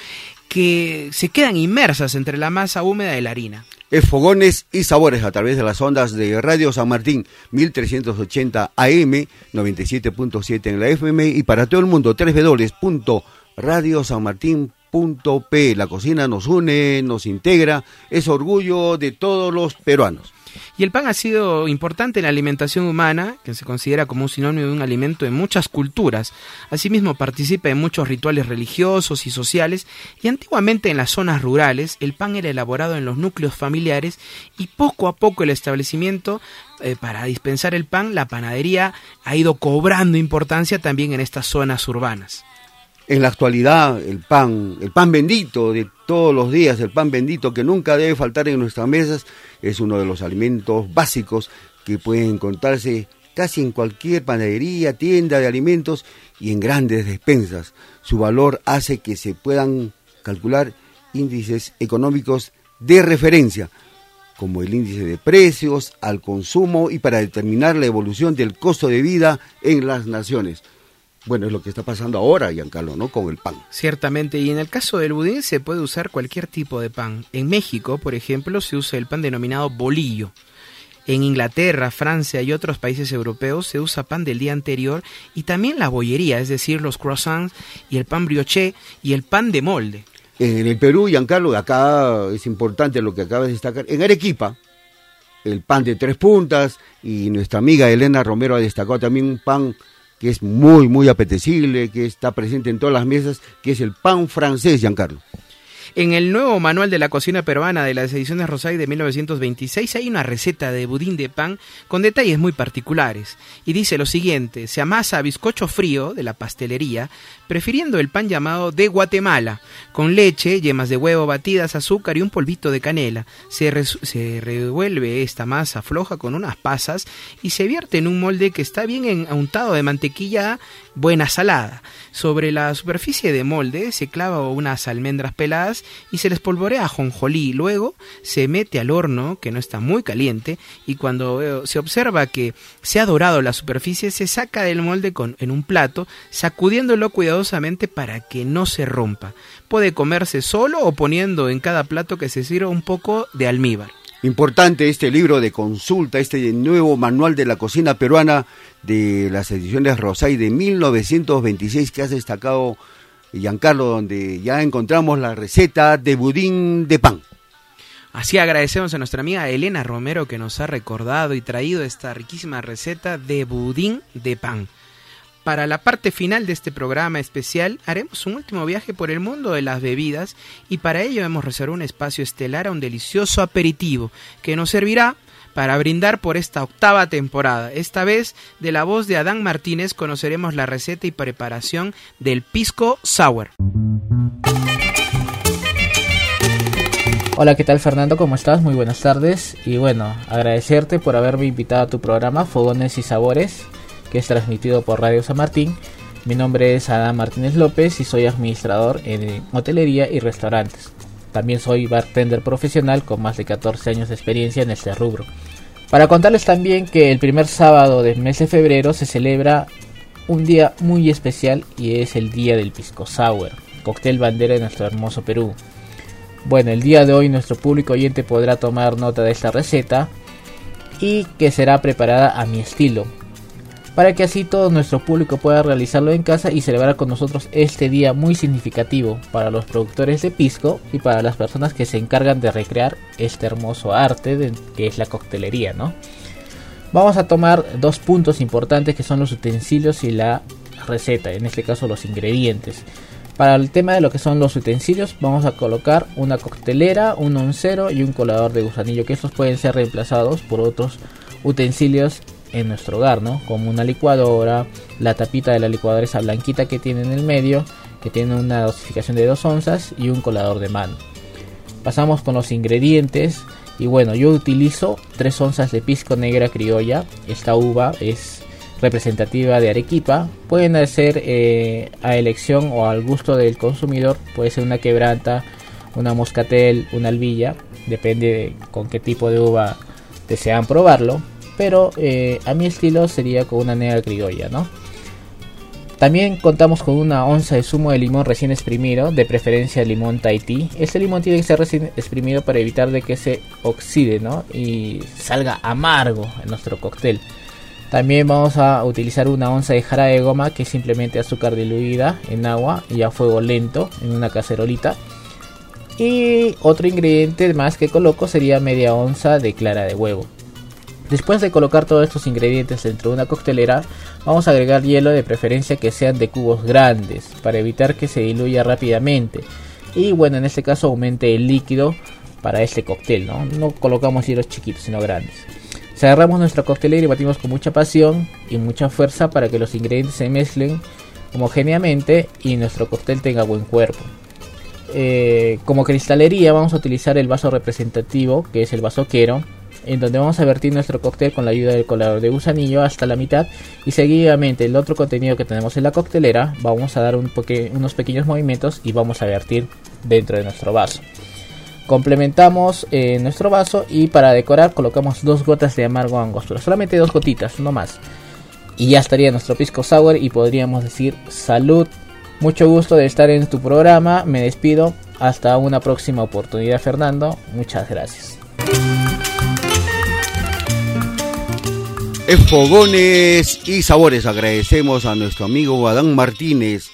que se quedan inmersas entre la masa húmeda de la harina es Fogones y Sabores a través de las ondas de Radio San Martín 1380 AM 97.7 en la FM y para todo el mundo www.radiosanmartin.p La cocina nos une, nos integra, es orgullo de todos los peruanos. Y el pan ha sido importante en la alimentación humana, que se considera como un sinónimo de un alimento en muchas culturas. Asimismo participa en muchos rituales religiosos y sociales y antiguamente en las zonas rurales el pan era elaborado en los núcleos familiares y poco a poco el establecimiento eh, para dispensar el pan, la panadería ha ido cobrando importancia también en estas zonas urbanas. En la actualidad, el pan, el pan bendito de todos los días, el pan bendito que nunca debe faltar en nuestras mesas, es uno de los alimentos básicos que pueden encontrarse casi en cualquier panadería, tienda de alimentos y en grandes despensas. Su valor hace que se puedan calcular índices económicos de referencia, como el índice de precios al consumo y para determinar la evolución del costo de vida en las naciones. Bueno, es lo que está pasando ahora, Giancarlo, ¿no? Con el pan. Ciertamente, y en el caso del budín se puede usar cualquier tipo de pan. En México, por ejemplo, se usa el pan denominado bolillo. En Inglaterra, Francia y otros países europeos se usa pan del día anterior y también la bollería, es decir, los croissants y el pan brioché y el pan de molde. En el Perú, Giancarlo, acá es importante lo que acabas de destacar. En Arequipa, el pan de tres puntas y nuestra amiga Elena Romero ha destacado también un pan que es muy, muy apetecible, que está presente en todas las mesas, que es el pan francés, Giancarlo. En el nuevo manual de la cocina peruana de las ediciones Rosay de 1926 hay una receta de budín de pan con detalles muy particulares. Y dice lo siguiente, se amasa bizcocho frío de la pastelería, prefiriendo el pan llamado de Guatemala, con leche, yemas de huevo batidas, azúcar y un polvito de canela. Se, revuelve esta masa floja con unas pasas y se vierte en un molde que está bien untado de mantequilla buena salada. Sobre la superficie de molde se clava unas almendras peladas y se les polvorea jonjolí. Luego se mete al horno, que no está muy caliente, y cuando eh, se observa que se ha dorado la superficie, se saca del molde con, en un plato, sacudiéndolo cuidadosamente para que no se rompa. Puede comerse solo o poniendo en cada plato que se sirva un poco de almíbar. Importante este libro de consulta, este nuevo manual de la cocina peruana de las ediciones Rosay de 1926 que has destacado Giancarlo, donde ya encontramos la receta de budín de pan. Así agradecemos a nuestra amiga Elena Romero que nos ha recordado y traído esta riquísima receta de budín de pan. Para la parte final de este programa especial haremos un último viaje por el mundo de las bebidas y para ello hemos reservado un espacio estelar a un delicioso aperitivo que nos servirá para brindar por esta octava temporada. Esta vez, de la voz de Adán Martínez, conoceremos la receta y preparación del pisco sour. Hola, ¿qué tal Fernando? ¿Cómo estás? Muy buenas tardes. Y bueno, agradecerte por haberme invitado a tu programa Fogones y Sabores, que es transmitido por Radio San Martín. Mi nombre es Adán Martínez López y soy administrador en hotelería y restaurantes. También soy bartender profesional con más de 14 años de experiencia en este rubro. Para contarles también que el primer sábado del mes de febrero se celebra un día muy especial y es el día del pisco sour, cóctel bandera de nuestro hermoso Perú. Bueno, el día de hoy nuestro público oyente podrá tomar nota de esta receta y que será preparada a mi estilo, para que así todo nuestro público pueda realizarlo en casa y celebrar con nosotros este día muy significativo para los productores de pisco y para las personas que se encargan de recrear este hermoso arte que es la coctelería, ¿no? Vamos a tomar dos puntos importantes que son los utensilios y la receta, en este caso los ingredientes. Para el tema de lo que son los utensilios, vamos a colocar una coctelera, un oncero y un colador de gusanillo, que estos pueden ser reemplazados por otros utensilios en nuestro hogar, ¿no? Como una licuadora, la tapita de la licuadora esa blanquita que tiene en el medio, que tiene una dosificación de 2 onzas y un colador de mano. Pasamos con los ingredientes y bueno, yo utilizo 3 onzas de pisco negra criolla. Esta uva es representativa de Arequipa. Pueden ser eh, a elección o al gusto del consumidor. Puede ser una quebranta, una moscatel, una albilla. Depende con qué tipo de uva desean probarlo pero eh, a mi estilo sería con una negra criolla, ¿no? También contamos con una onza de zumo de limón recién exprimido, de preferencia limón Tahiti. Este limón tiene que ser recién exprimido para evitar de que se oxide, ¿no? Y salga amargo en nuestro cóctel. También vamos a utilizar una onza de jarabe de goma que es simplemente azúcar diluida en agua y a fuego lento en una cacerolita. Y otro ingrediente más que coloco sería media onza de clara de huevo. Después de colocar todos estos ingredientes dentro de una coctelera, vamos a agregar hielo de preferencia que sean de cubos grandes para evitar que se diluya rápidamente. Y bueno, en este caso aumente el líquido para este cóctel, ¿no? No colocamos hielos chiquitos, sino grandes. Cerramos nuestra coctelera y batimos con mucha pasión y mucha fuerza para que los ingredientes se mezclen homogéneamente y nuestro cóctel tenga buen cuerpo. Eh, como cristalería vamos a utilizar el vaso representativo, que es el vaso quero en donde vamos a vertir nuestro cóctel con la ayuda del colador de gusanillo hasta la mitad y seguidamente el otro contenido que tenemos en la coctelera vamos a dar unos pequeños movimientos y vamos a vertir dentro de nuestro vaso. Complementamos eh, nuestro vaso y para decorar colocamos dos gotas de amargo angostura, solamente dos gotitas, no más. Y ya estaría nuestro pisco sour y podríamos decir salud. Mucho gusto de estar en tu programa, me despido, hasta una próxima oportunidad Fernando, muchas gracias. Fogones y Sabores. Agradecemos a nuestro amigo Adán Martínez,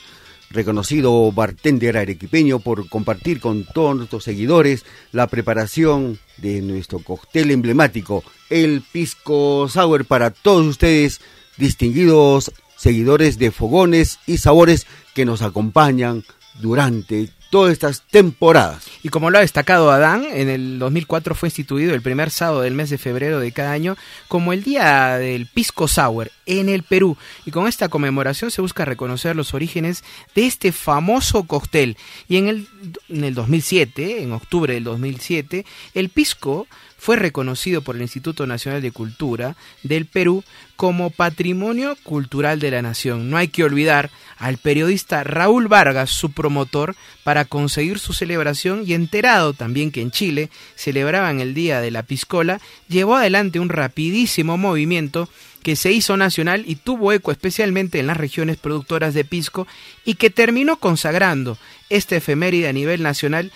reconocido bartender arequipeño, por compartir con todos nuestros seguidores la preparación de nuestro cóctel emblemático, el Pisco Sour, para todos ustedes, distinguidos seguidores de Fogones y Sabores que nos acompañan durante todas estas temporadas. Y como lo ha destacado Adán, en el 2004 fue instituido el primer sábado del mes de febrero de cada año como el Día del Pisco Sour en el Perú. Y con esta conmemoración se busca reconocer los orígenes de este famoso cóctel. Y en el, en el 2007, en octubre del 2007, el pisco fue reconocido por el Instituto Nacional de Cultura del Perú como Patrimonio Cultural de la Nación. No hay que olvidar al periodista Raúl Vargas, su promotor, para conseguir su celebración y enterado también que en Chile celebraban el Día de la Piscola, llevó adelante un rapidísimo movimiento que se hizo nacional y tuvo eco especialmente en las regiones productoras de pisco y que terminó consagrando este efeméride a nivel nacional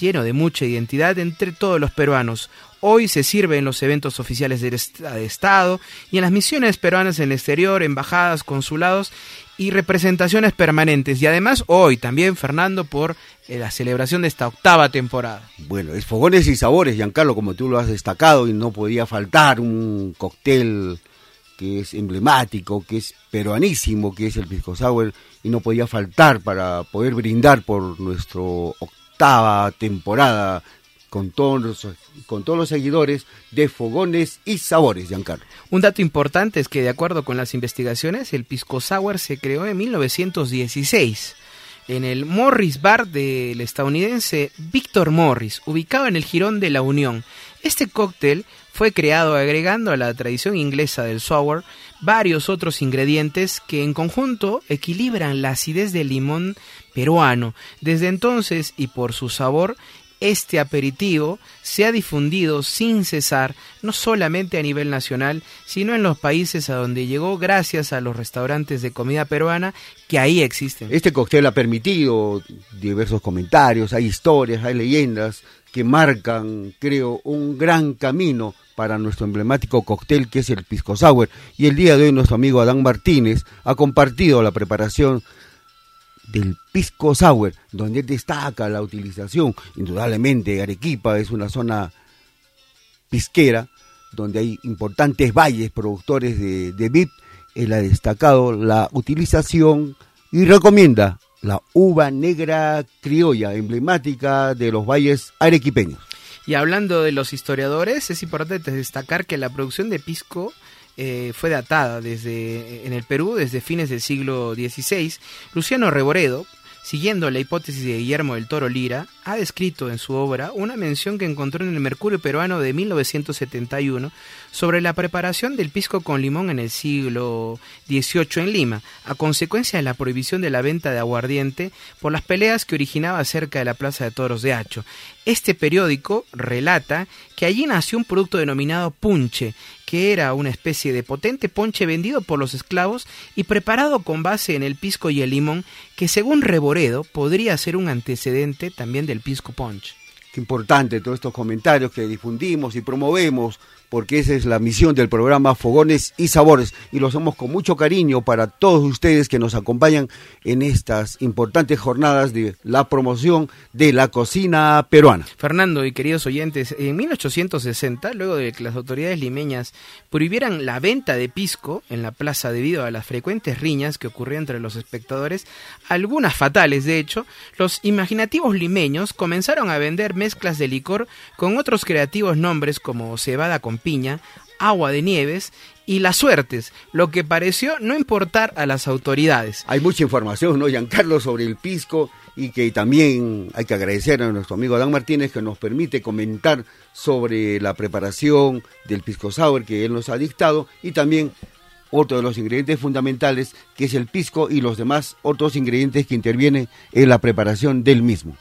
lleno de mucha identidad entre todos los peruanos. Hoy se sirve en los eventos oficiales del Estado y en las misiones peruanas en el exterior, embajadas, consulados y representaciones permanentes. Y además hoy también, Fernando, por eh, la celebración de esta octava temporada. Bueno, es fogones y sabores, Giancarlo, como tú lo has destacado, y no podía faltar un cóctel que es emblemático, que es peruanísimo, que es el Pisco Sour, y no podía faltar para poder brindar por nuestro octava temporada con todos los, con todos los seguidores de Fogones y Sabores, Giancarlo. Un dato importante es que de acuerdo con las investigaciones, el Pisco Sour se creó en 1916 en el Morris Bar del estadounidense Victor Morris, ubicado en el Girón de la Unión. Este cóctel fue creado agregando a la tradición inglesa del sour varios otros ingredientes que en conjunto equilibran la acidez del limón peruano. Desde entonces y por su sabor este aperitivo se ha difundido sin cesar, no solamente a nivel nacional, sino en los países a donde llegó gracias a los restaurantes de comida peruana que ahí existen. Este cóctel ha permitido diversos comentarios, hay historias, hay leyendas que marcan, creo, un gran camino para nuestro emblemático cóctel que es el Pisco Sour. Y el día de hoy nuestro amigo Adán Martínez ha compartido la preparación del pisco sour, donde destaca la utilización. Indudablemente, Arequipa es una zona pisquera, donde hay importantes valles productores de, de VIP. Él ha destacado la utilización y recomienda la uva negra criolla, emblemática de los valles arequipeños. Y hablando de los historiadores, es importante destacar que la producción de pisco eh, fue datada desde, en el Perú desde fines del siglo XVI. Luciano Reboredo, siguiendo la hipótesis de Guillermo del Toro Lira, ha descrito en su obra una mención que encontró en el Mercurio peruano de 1971 sobre la preparación del pisco con limón en el siglo XVIII en Lima, a consecuencia de la prohibición de la venta de aguardiente por las peleas que originaba cerca de la Plaza de Toros de Hacho. Este periódico relata que allí nació un producto denominado punche, que era una especie de potente ponche vendido por los esclavos y preparado con base en el pisco y el limón, que según Reboredo podría ser un antecedente también del pisco punch. Qué importante todos estos comentarios que difundimos y promovemos porque esa es la misión del programa Fogones y Sabores y lo hacemos con mucho cariño para todos ustedes que nos acompañan en estas importantes jornadas de la promoción de la cocina peruana. Fernando y queridos oyentes, en 1860, luego de que las autoridades limeñas prohibieran la venta de pisco en la plaza debido a las frecuentes riñas que ocurrían entre los espectadores, algunas fatales de hecho, los imaginativos limeños comenzaron a vender mezclas de licor con otros creativos nombres como cebada con piña, agua de nieves y las suertes, lo que pareció no importar a las autoridades. Hay mucha información, ¿no, Giancarlo, sobre el pisco y que también hay que agradecer a nuestro amigo Adán Martínez que nos permite comentar sobre la preparación del pisco sour que él nos ha dictado y también otro de los ingredientes fundamentales que es el pisco y los demás otros ingredientes que intervienen en la preparación del mismo.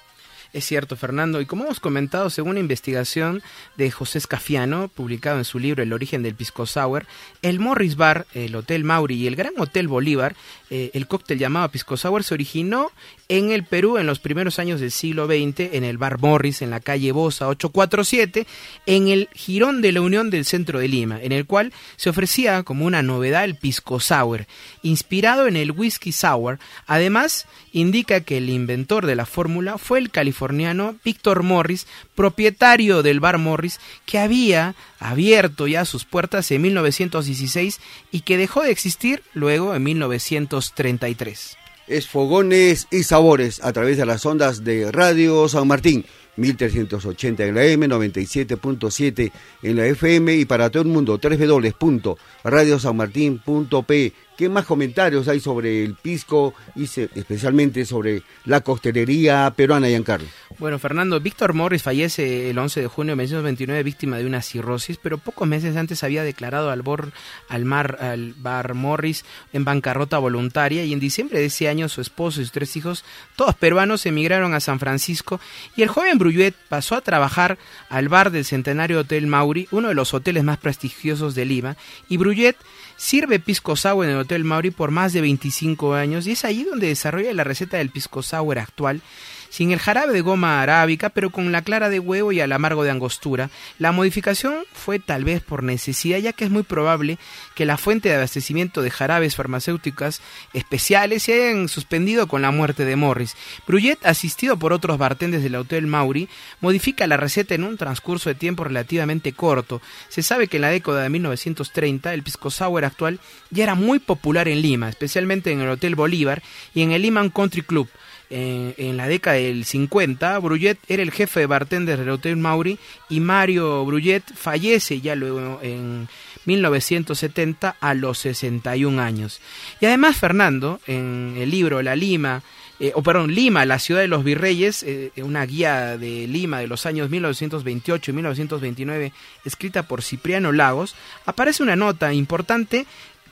Es cierto, Fernando. Y como hemos comentado, según una investigación de José Escafiano, publicado en su libro El origen del pisco sour, el Morris Bar, el Hotel Mauri y el Gran Hotel Bolívar, eh, el cóctel llamado pisco sour, se originó en el Perú en los primeros años del siglo XX, en el Bar Morris, en la calle Bosa 847, en el Girón de la Unión del centro de Lima, en el cual se ofrecía como una novedad el pisco sour, inspirado en el whisky sour. Además, indica que el inventor de la fórmula fue el californiano Victor Morris, propietario del bar Morris, que había abierto ya sus puertas en 1916 y que dejó de existir luego en 1933 es Fogones y Sabores a través de las ondas de Radio San Martín. 1380 en la M, 97.7 en la FM y para todo el mundo www.radiosanmartin.p ¿Qué más comentarios hay sobre el pisco y especialmente sobre la costelería peruana, Giancarlo? Bueno, Fernando, Víctor Morris fallece el 11 de junio de 1929 víctima de una cirrosis, pero pocos meses antes había declarado al, bor, al, mar, al bar Morris en bancarrota voluntaria y en diciembre de ese año su esposo y sus tres hijos, todos peruanos, emigraron a San Francisco y el joven Bruyet pasó a trabajar al bar del Centenario Hotel Mauri, uno de los hoteles más prestigiosos de Lima, y Bruyet Sirve pisco sour en el Hotel Mauri por más de 25 años y es allí donde desarrolla la receta del pisco sour actual sin el jarabe de goma arábica, pero con la clara de huevo y el amargo de angostura. La modificación fue tal vez por necesidad, ya que es muy probable que la fuente de abastecimiento de jarabes farmacéuticas especiales se hayan suspendido con la muerte de Morris. Bruyet, asistido por otros bartenders del Hotel Mauri, modifica la receta en un transcurso de tiempo relativamente corto. Se sabe que en la década de 1930 el pisco sour actual ya era muy popular en Lima, especialmente en el Hotel Bolívar y en el Lima Country Club en la década del 50, Bruyet era el jefe de bartender del Hotel Mauri y Mario Bruyet fallece ya luego en 1970 a los 61 años. Y además Fernando, en el libro La Lima, eh, o perdón, Lima, la ciudad de los virreyes, eh, una guía de Lima de los años 1928 y 1929, escrita por Cipriano Lagos, aparece una nota importante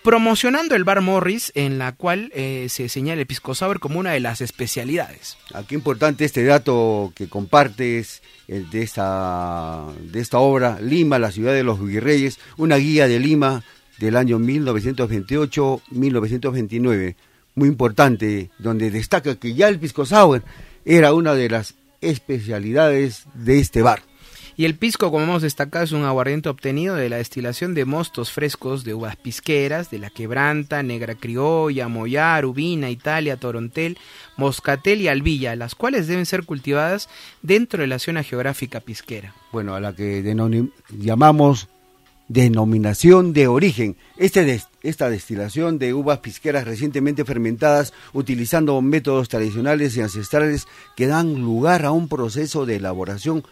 promocionando el bar Morris, en la cual eh, se señala el pisco sour como una de las especialidades. Aquí ah, importante este dato que compartes eh, de esta, de esta obra, Lima, la ciudad de los virreyes, una guía de Lima del año 1928-1929, muy importante, donde destaca que ya el pisco sour era una de las especialidades de este bar. Y el pisco, como hemos destacado, es un aguardiente obtenido de la destilación de mostos frescos de uvas pisqueras, de la quebranta, negra criolla, mollar, ubina, Italia, torontel, moscatel y albilla, las cuales deben ser cultivadas dentro de la zona geográfica pisquera. Bueno, a la que llamamos denominación de origen. Este esta destilación de uvas pisqueras recientemente fermentadas utilizando métodos tradicionales y ancestrales que dan lugar a un proceso de elaboración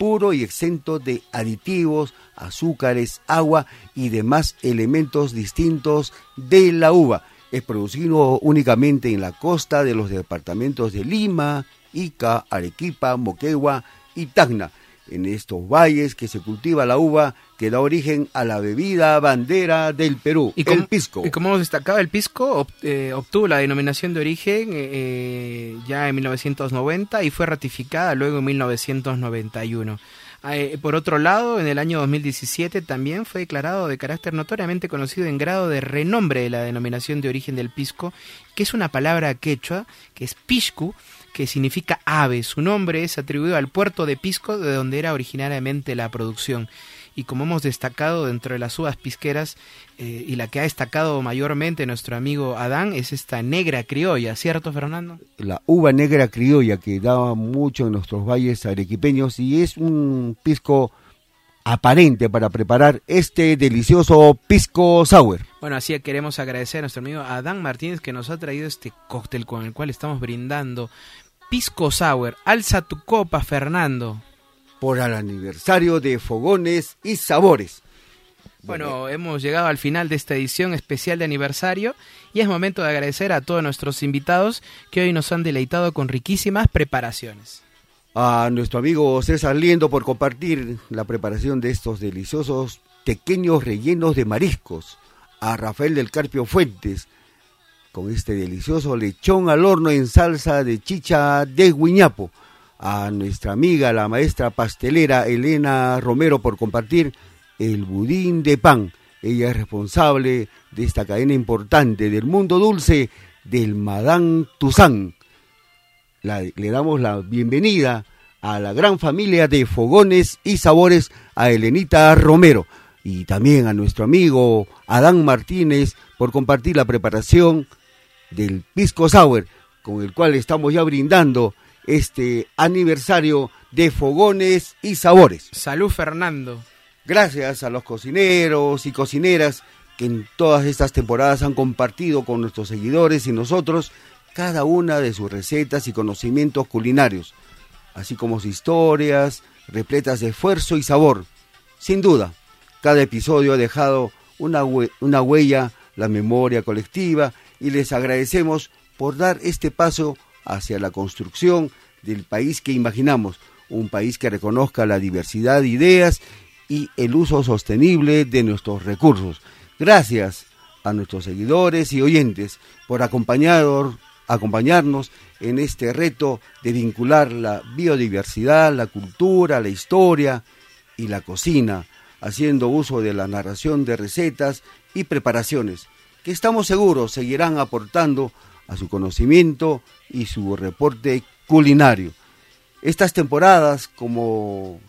puro y exento de aditivos, azúcares, agua y demás elementos distintos de la uva. Es producido únicamente en la costa de los departamentos de Lima, Ica, Arequipa, Moquegua y Tacna en estos valles que se cultiva la uva que da origen a la bebida bandera del Perú, ¿Y el pisco. Y como hemos destacado, el pisco eh, obtuvo la denominación de origen eh, eh, ya en 1990 y fue ratificada luego en 1991. por otro lado, en el año 2017 también fue declarado de carácter notoriamente conocido en grado de renombre de la denominación de origen del pisco, que es una palabra quechua, que es piscu, que significa ave. Su nombre es atribuido al puerto de Pisco, de donde era originariamente la producción. Y como hemos destacado dentro de las uvas pisqueras, eh, y la que ha destacado mayormente nuestro amigo Adán, es esta negra criolla, ¿cierto, Fernando? La uva negra criolla que daba mucho en nuestros valles arequipeños y es un pisco aparente para preparar este delicioso pisco sour. Bueno, así queremos agradecer a nuestro amigo Adán Martínez que nos ha traído este cóctel con el cual estamos brindando Pisco Sour. Alza tu copa, Fernando. Por el aniversario de Fogones y Sabores. Bueno, hemos llegado al final de esta edición especial de aniversario y es momento de agradecer a todos nuestros invitados que hoy nos han deleitado con riquísimas preparaciones. A nuestro amigo César Liendo por compartir la preparación de estos deliciosos pequeños rellenos de mariscos. A Rafael del Carpio Fuentes con este delicioso lechón al horno en salsa de chicha de guiñapo. a nuestra amiga, la maestra pastelera Elena Romero, por compartir el budín de pan. Ella es responsable de esta cadena importante del mundo dulce del Madame Toussaint. le damos la bienvenida a la gran familia de fogones y sabores a Elenita Romero y también a nuestro amigo Adán Martínez por compartir la preparación del Pisco Sour con el cual estamos ya brindando este aniversario de fogones y sabores. Salud Fernando. Gracias a los cocineros y cocineras que en todas estas temporadas han compartido con nuestros seguidores y nosotros cada una de sus recetas y conocimientos culinarios, así como sus historias repletas de esfuerzo y sabor. Sin duda, cada episodio ha dejado una, una huella, la memoria colectiva, y les agradecemos por dar este paso hacia la construcción del país que imaginamos, un país que reconozca la diversidad de ideas y el uso sostenible de nuestros recursos. Gracias a nuestros seguidores y oyentes por acompañarnos en este reto de vincular la biodiversidad, la cultura, la historia y la cocina, haciendo uso de la narración de recetas y preparaciones, que estamos seguros seguirán aportando a su conocimiento y su reporte culinario. Estas temporadas, como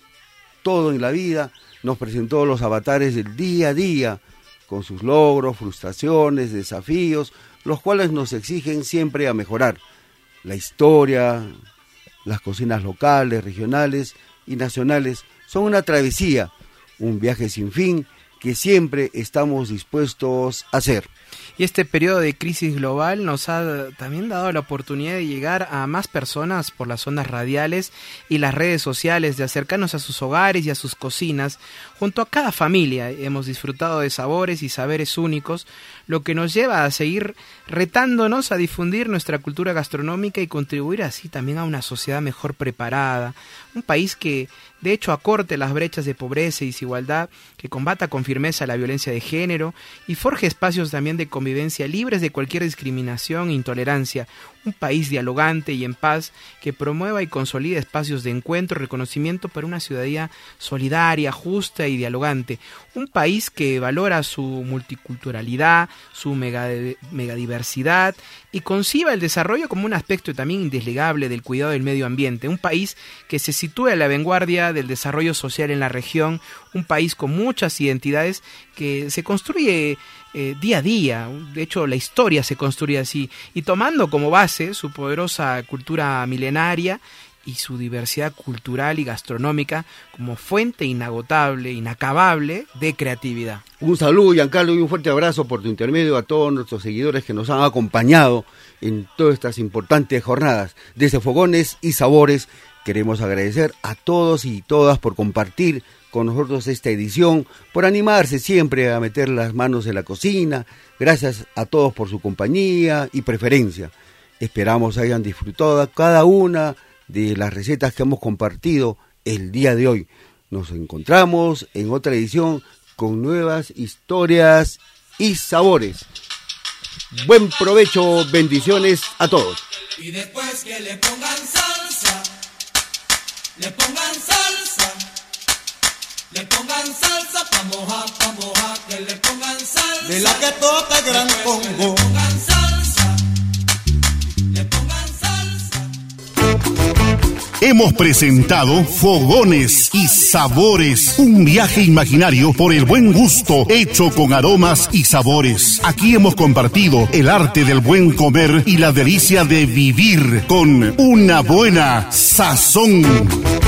todo en la vida, nos presentó los avatares del día a día, con sus logros, frustraciones, desafíos, los cuales nos exigen siempre a mejorar. La historia, las cocinas locales, regionales y nacionales son una travesía, un viaje sin fin que siempre estamos dispuestos a hacer. Y este periodo de crisis global nos ha también dado la oportunidad de llegar a más personas por las ondas radiales y las redes sociales, de acercarnos a sus hogares y a sus cocinas. Junto a cada familia hemos disfrutado de sabores y saberes únicos, lo que nos lleva a seguir retándonos a difundir nuestra cultura gastronómica y contribuir así también a una sociedad mejor preparada, un país que de hecho acorte las brechas de pobreza y desigualdad, que combata con firmeza la violencia de género y forje espacios también de convivencia libres de cualquier discriminación e intolerancia, un país dialogante y en paz que promueva y consolide espacios de encuentro y reconocimiento para una ciudadanía solidaria, justa y dialogante, un país que valora su multiculturalidad, su megadiversidad y conciba el desarrollo como un aspecto también indeslegable del cuidado del medio ambiente, un país que se sitúe a la vanguardia del desarrollo social en la región, un país con muchas identidades que se construye eh, día a día. De hecho, la historia se construye así. Y tomando como base su poderosa cultura milenaria y su diversidad cultural y gastronómica como fuente inagotable, inacabable de creatividad. Un saludo, Giancarlo, y un fuerte abrazo por tu intermedio a todos nuestros seguidores que nos han acompañado en todas estas importantes jornadas. Desde Fogones y Sabores, queremos agradecer a todos y todas por compartir con nosotros esta edición, por animarse siempre a meter las manos en la cocina. Gracias a todos por su compañía y preferencia. Esperamos hayan disfrutado cada una de las recetas que hemos compartido el día de hoy. Nos encontramos en otra edición con nuevas historias y sabores. Buen provecho, bendiciones a todos. Y después que le pongan salsa, le pongan pongan salsa pa' mojar, pa' mojar, que le pongan salsa. De la que toca el gran Congo. Hemos presentado Fogones y Sabores, un viaje imaginario por el buen gusto hecho con aromas y sabores. Aquí hemos compartido el arte del buen comer y la delicia de vivir con una buena sazón.